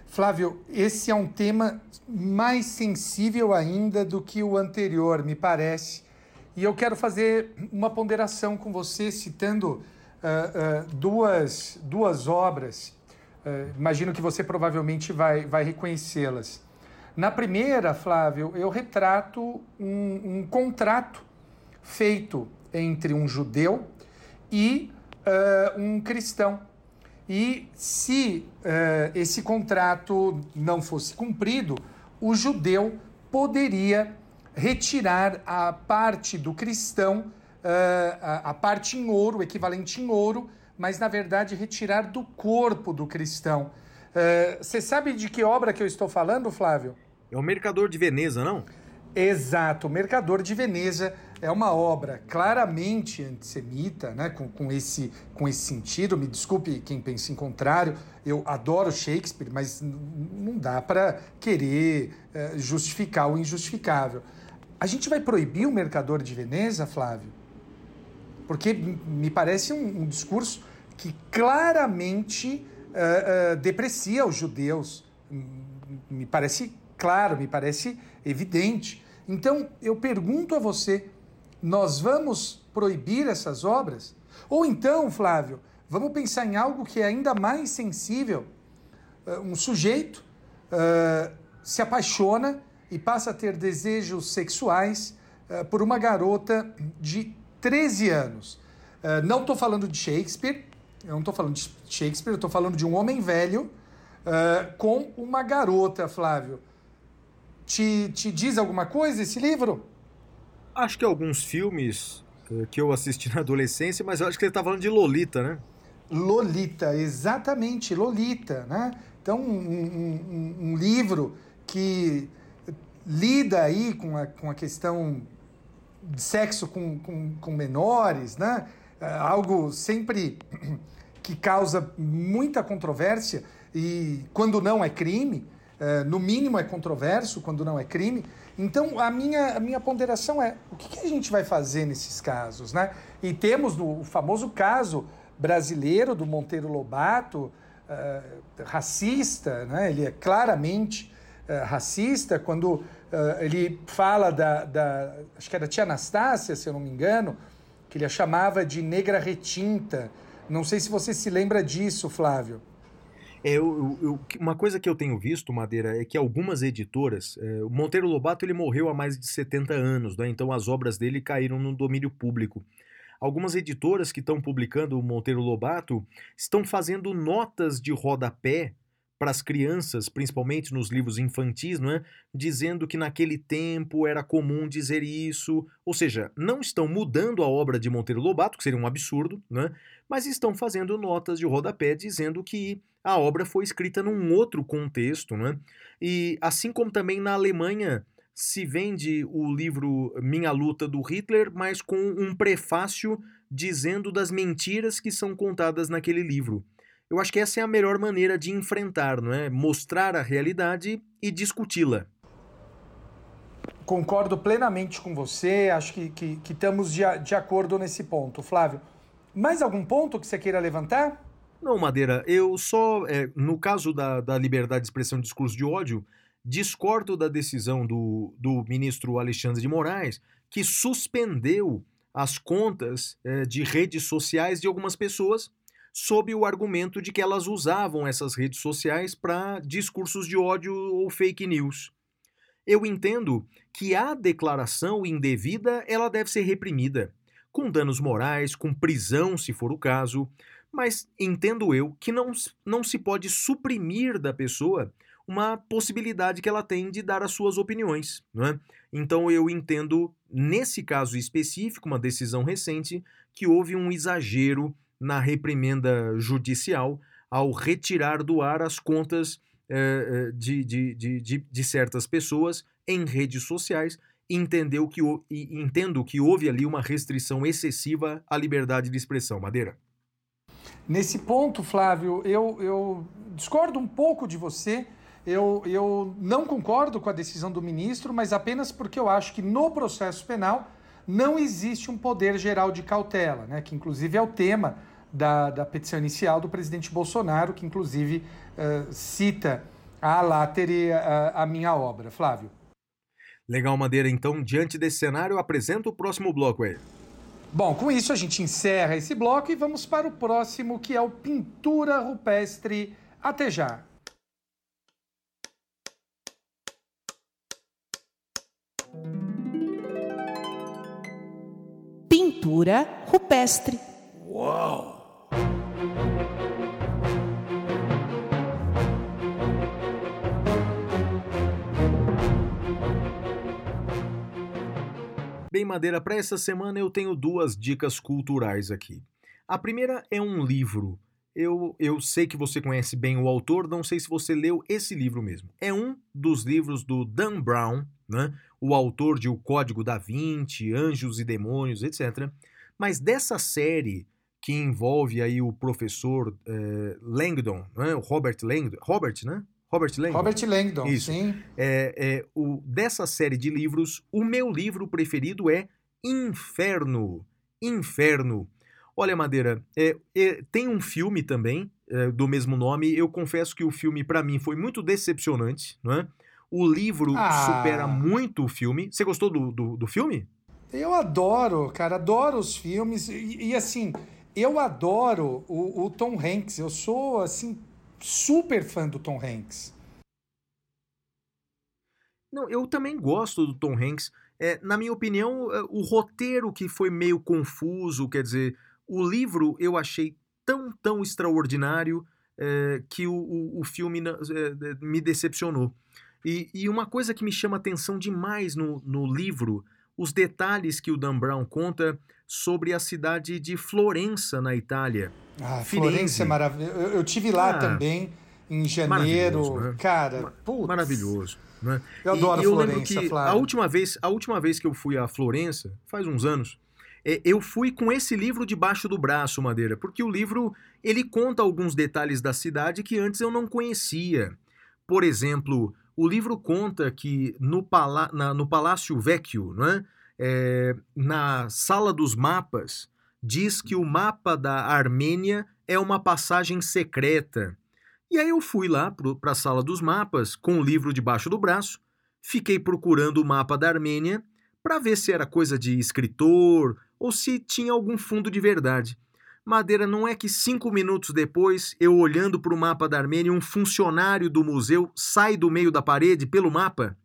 Flávio, esse é um tema mais sensível ainda do que o anterior, me parece. E eu quero fazer uma ponderação com você, citando uh, uh, duas, duas obras. Uh, imagino que você provavelmente vai, vai reconhecê-las. Na primeira, Flávio, eu retrato um, um contrato feito entre um judeu e um cristão. E se esse contrato não fosse cumprido, o judeu poderia retirar a parte do cristão uh, a, a parte em ouro, o equivalente em ouro, mas na verdade retirar do corpo do cristão. Uh, você sabe de que obra que eu estou falando, Flávio? É o Mercador de Veneza, não? Exato, o Mercador de Veneza, é uma obra claramente antissemita, né, com, com, esse, com esse sentido. Me desculpe quem pensa em contrário, eu adoro Shakespeare, mas não dá para querer uh, justificar o injustificável. A gente vai proibir o Mercador de Veneza, Flávio? Porque me parece um, um discurso que claramente uh, uh, deprecia os judeus. Me parece claro, me parece evidente. Então, eu pergunto a você: nós vamos proibir essas obras? Ou então, Flávio, vamos pensar em algo que é ainda mais sensível? Uh, um sujeito uh, se apaixona e passa a ter desejos sexuais uh, por uma garota de 13 anos. não estou falando de Shakespeare, eu não estou falando de Shakespeare, estou falando de um homem velho com uma garota, Flávio. Te, te diz alguma coisa esse livro? Acho que alguns filmes eh, que eu assisti [laughs] na adolescência, mas eu acho que ele está falando de Lolita, né? Lolita, exatamente, Lolita, né? Então, um, um, um livro que lida aí com a, com a questão de sexo com, com, com menores, né? É algo sempre [clears throat] que causa muita controvérsia e quando não é crime, é, no mínimo é controverso quando não é crime. Então, a minha, a minha ponderação é: o que, que a gente vai fazer nesses casos? Né? E temos no, o famoso caso brasileiro do Monteiro Lobato, uh, racista, né? ele é claramente uh, racista, quando uh, ele fala da, da. Acho que era tia Anastácia, se eu não me engano, que ele a chamava de negra retinta. Não sei se você se lembra disso, Flávio. É, eu, eu, uma coisa que eu tenho visto, Madeira, é que algumas editoras. É, o Monteiro Lobato ele morreu há mais de 70 anos, né? então as obras dele caíram no domínio público. Algumas editoras que estão publicando o Monteiro Lobato estão fazendo notas de rodapé para as crianças, principalmente nos livros infantis, não é? dizendo que naquele tempo era comum dizer isso. Ou seja, não estão mudando a obra de Monteiro Lobato, que seria um absurdo, é? Mas estão fazendo notas de rodapé dizendo que a obra foi escrita num outro contexto. é? E assim como também na Alemanha se vende o livro Minha Luta do Hitler, mas com um prefácio dizendo das mentiras que são contadas naquele livro. Eu acho que essa é a melhor maneira de enfrentar, não é? Mostrar a realidade e discuti-la. Concordo plenamente com você, acho que, que, que estamos de, de acordo nesse ponto. Flávio, mais algum ponto que você queira levantar? Não, Madeira, eu só, é, no caso da, da liberdade de expressão e discurso de ódio, discordo da decisão do, do ministro Alexandre de Moraes, que suspendeu as contas é, de redes sociais de algumas pessoas sob o argumento de que elas usavam essas redes sociais para discursos de ódio ou fake news. Eu entendo que a declaração indevida ela deve ser reprimida, com danos morais, com prisão, se for o caso, mas entendo eu que não, não se pode suprimir da pessoa uma possibilidade que ela tem de dar as suas opiniões. Não é? Então eu entendo, nesse caso específico, uma decisão recente, que houve um exagero na reprimenda judicial ao retirar do ar as contas eh, de, de, de, de, certas pessoas em redes sociais entendeu que, e entendo que houve ali uma restrição excessiva à liberdade de expressão. Madeira. Nesse ponto, Flávio, eu, eu discordo um pouco de você. Eu, eu não concordo com a decisão do ministro, mas apenas porque eu acho que no processo penal não existe um poder geral de cautela, né? que inclusive é o tema da, da petição inicial do presidente Bolsonaro, que inclusive uh, cita a látere a, a minha obra. Flávio. Legal, Madeira. Então, diante desse cenário, apresenta o próximo bloco aí. Bom, com isso a gente encerra esse bloco e vamos para o próximo, que é o Pintura Rupestre. Até já! Pintura rupestre. Uau! Bem, Madeira, para essa semana eu tenho duas dicas culturais aqui. A primeira é um livro eu, eu sei que você conhece bem o autor, não sei se você leu esse livro mesmo. É um dos livros do Dan Brown, né? o autor de O Código da Vinci, Anjos e Demônios, etc. Mas dessa série que envolve aí o professor eh, Langdon, né? o Robert Langdon, Robert, né? Robert Langdon. Robert Langdon, Isso. sim. É, é, o, dessa série de livros, o meu livro preferido é Inferno. Inferno. Olha, Madeira, é, é, tem um filme também é, do mesmo nome. Eu confesso que o filme, para mim, foi muito decepcionante. Não é? O livro Ah. supera muito o filme. Você gostou do, do, do filme? Eu adoro, cara, adoro os filmes. E, e, assim, eu adoro o, o Tom Hanks. Eu sou, assim, super fã do Tom Hanks. Não, eu também gosto do Tom Hanks. É, na minha opinião, é, o roteiro que foi meio confuso, quer dizer, o livro eu achei tão, tão extraordinário é, que o, o, o filme é, é, me decepcionou. E, e uma coisa que me chama atenção demais no, no livro, os detalhes que o Dan Brown conta sobre a cidade de Florença, na Itália. Ah, Firenze. Florença é maravilhoso. Eu, eu tive lá Ah, também, em janeiro. né? Cara, putz, Maravilhoso. Né? Eu adoro e eu lembro Florença, que Flávio. a última vez, a última vez que eu fui a Florença, faz uns anos, é, eu fui com esse livro debaixo do braço, Madeira, porque o livro ele conta alguns detalhes da cidade que antes eu não conhecia. Por exemplo, o livro conta que no, pala na- no Palácio Vecchio, não é? É, na sala dos mapas, diz que o mapa da Armênia é uma passagem secreta. E aí eu fui lá para a sala dos mapas com o livro debaixo do braço, fiquei procurando o mapa da Armênia para ver se era coisa de escritor ou se tinha algum fundo de verdade. Madeira, não é que cinco minutos depois, eu olhando para o mapa da Armênia, um funcionário do museu sai do meio da parede pelo mapa?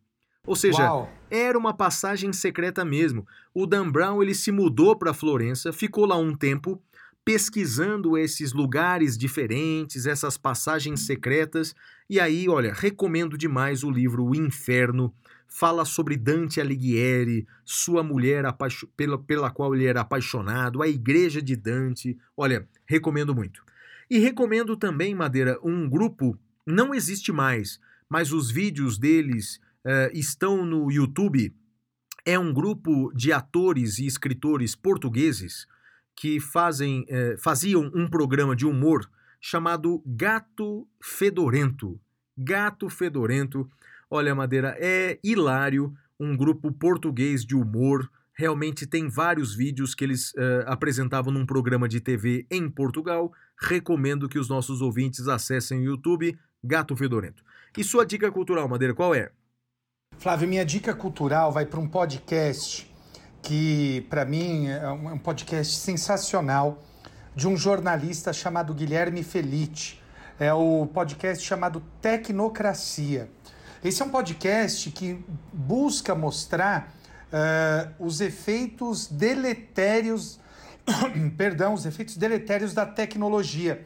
Ou seja, Uau. era uma passagem secreta mesmo. O Dan Brown ele se mudou para Florença, ficou lá um tempo pesquisando esses lugares diferentes, essas passagens secretas. E aí, olha, recomendo demais o livro O Inferno. Fala sobre Dante Alighieri, sua mulher pela, pela qual ele era apaixonado, a igreja de Dante. Olha, recomendo muito. E recomendo também, Madeira, um grupo, não existe mais, mas os vídeos deles eh, estão no YouTube. É um grupo de atores e escritores portugueses que fazem, eh, faziam um programa de humor chamado Gato Fedorento. Gato Fedorento. Olha, Madeira, é hilário. Um grupo português de humor. Realmente tem vários vídeos que eles eh, apresentavam num programa de TV em Portugal. Recomendo que os nossos ouvintes acessem o YouTube Gato Fedorento. E sua dica cultural, Madeira, qual é? Flávio, minha dica cultural vai para um podcast que, para mim, é um é um podcast sensacional de um jornalista chamado Guilherme Felite. É o podcast chamado Tecnocracia. Esse é um podcast que busca mostrar eh, os efeitos deletérios, [coughs] perdão, os efeitos deletérios da tecnologia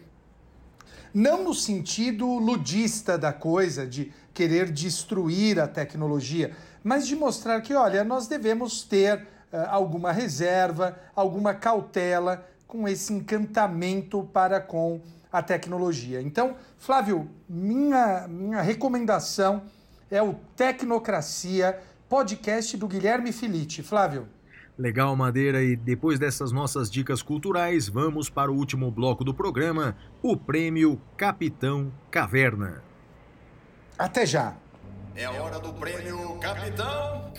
não no sentido ludista da coisa, de querer destruir a tecnologia, mas de mostrar que, olha, nós devemos ter eh, alguma reserva, alguma cautela com esse encantamento para com a tecnologia. Então, Flávio, minha, minha recomendação é o Tecnocracia, podcast do Guilherme Filite. Flávio. Legal, Madeira, e depois dessas nossas dicas culturais, vamos para o último bloco do programa, o Prêmio Capitão Caverna. Até já. É a hora do prêmio Capitão [laughs]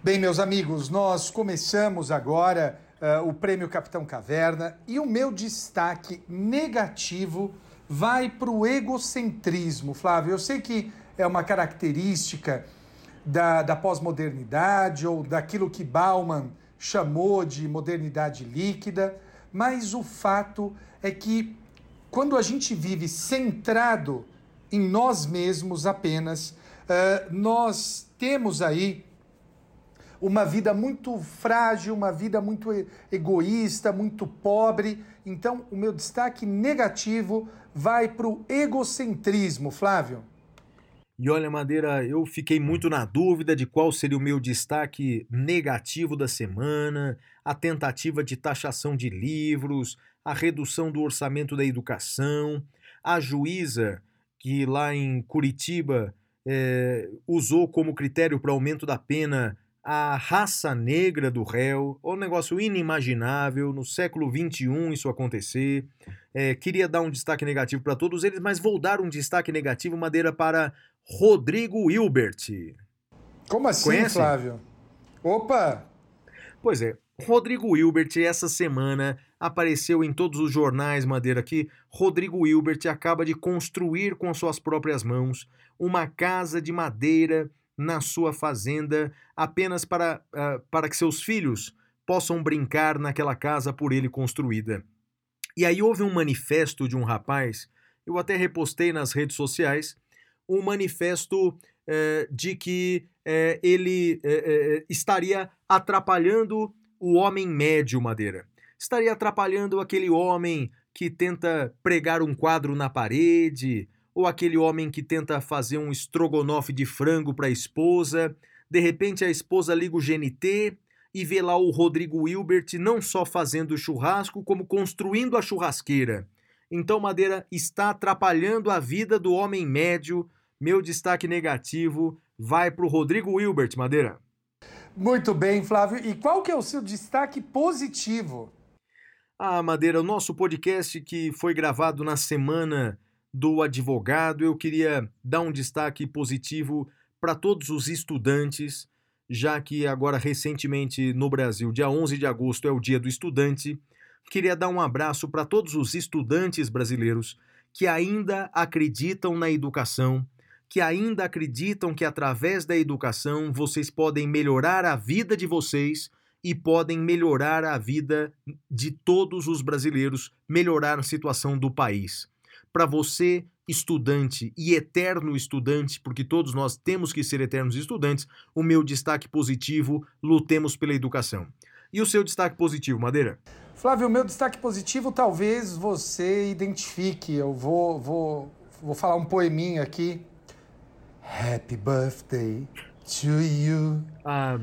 Bem, meus amigos, nós começamos agora eh, o Prêmio Capitão Caverna e o meu destaque negativo vai para o egocentrismo, Flávio. Eu sei que é uma característica da, da pós-modernidade ou daquilo que Bauman chamou de modernidade líquida, mas o fato é que quando a gente vive centrado em nós mesmos apenas, eh, nós temos aí uma vida muito frágil, uma vida muito egoísta, muito pobre. Então, o meu destaque negativo vai para o egocentrismo, Flávio. E olha, Madeira, eu fiquei muito na dúvida de qual seria o meu destaque negativo da semana, a tentativa de taxação de livros, a redução do orçamento da educação, a juíza que lá em Curitiba é, usou como critério para aumento da pena a raça negra do réu, um negócio inimaginável, no século XXI isso acontecer. É, queria dar um destaque negativo para todos eles, mas vou dar um destaque negativo, Madeira, para Rodrigo Hilbert. Como assim? Flávio? Opa! Pois é, Rodrigo Hilbert, essa semana apareceu em todos os jornais, Madeira, que Rodrigo Hilbert acaba de construir com suas próprias mãos uma casa de madeira na sua fazenda apenas para, uh, para que seus filhos possam brincar naquela casa por ele construída. E aí houve um manifesto de um rapaz, eu até repostei nas redes sociais, um manifesto eh, de que eh, ele eh, estaria atrapalhando o homem médio, Madeira. Estaria atrapalhando aquele homem que tenta pregar um quadro na parede, ou aquele homem que tenta fazer um estrogonofe de frango para a esposa. De repente a esposa liga o GNT e vê lá o Rodrigo Hilbert não só fazendo churrasco, como construindo a churrasqueira. Então, Madeira está atrapalhando a vida do homem médio. Meu destaque negativo vai para o Rodrigo Hilbert, Madeira. Muito bem, Flávio. E qual que é o seu destaque positivo? Ah, Madeira, o nosso podcast que foi gravado na semana do advogado, eu queria dar um destaque positivo para todos os estudantes, já que agora recentemente no Brasil, dia 11 de agosto é o Dia do Estudante. Queria dar um abraço para todos os estudantes brasileiros que ainda acreditam na educação, que ainda acreditam que através da educação vocês podem melhorar a vida de vocês e podem melhorar a vida de todos os brasileiros, melhorar a situação do país. Para você, estudante e eterno estudante, porque todos nós temos que ser eternos estudantes, o meu destaque positivo: lutemos pela educação. E o seu destaque positivo, Madeira? Flávio, meu destaque positivo talvez você identifique. Eu vou, vou, vou falar um poeminha aqui. Happy birthday to you. Ah,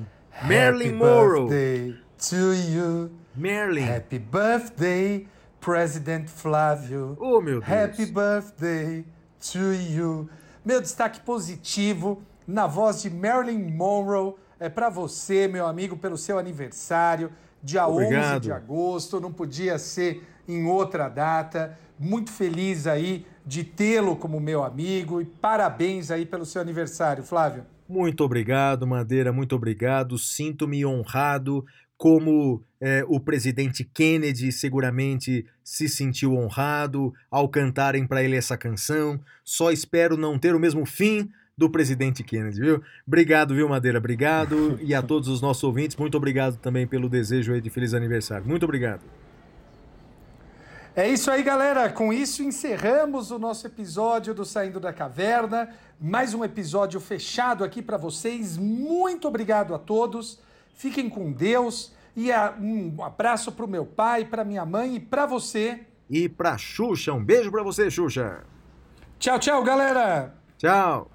Marilyn Monroe. Happy birthday to you. Marilyn. Happy birthday, President Flávio. Oh, meu Deus. Happy birthday to you. Meu destaque positivo na voz de Marilyn Monroe é para você, meu amigo, pelo seu aniversário, dia Obrigado. 11 de agosto. Não podia ser em outra data. Muito feliz aí de tê-lo como meu amigo e parabéns aí pelo seu aniversário, Flávio. Muito obrigado, Madeira, muito obrigado. Sinto-me honrado, como é, o presidente Kennedy seguramente se sentiu honrado ao cantarem para ele essa canção. Só espero não ter o mesmo fim do presidente Kennedy, viu? Obrigado, viu, Madeira? Obrigado. [laughs] e a todos os nossos ouvintes, muito obrigado também pelo desejo aí de feliz aniversário. Muito obrigado. É isso aí, galera. Com isso encerramos o nosso episódio do Saindo da Caverna. Mais um episódio fechado aqui para vocês. Muito obrigado a todos. Fiquem com Deus e um abraço para o meu pai, para minha mãe e para você. E para Xuxa, um beijo para você, Xuxa. Tchau, tchau, galera. Tchau.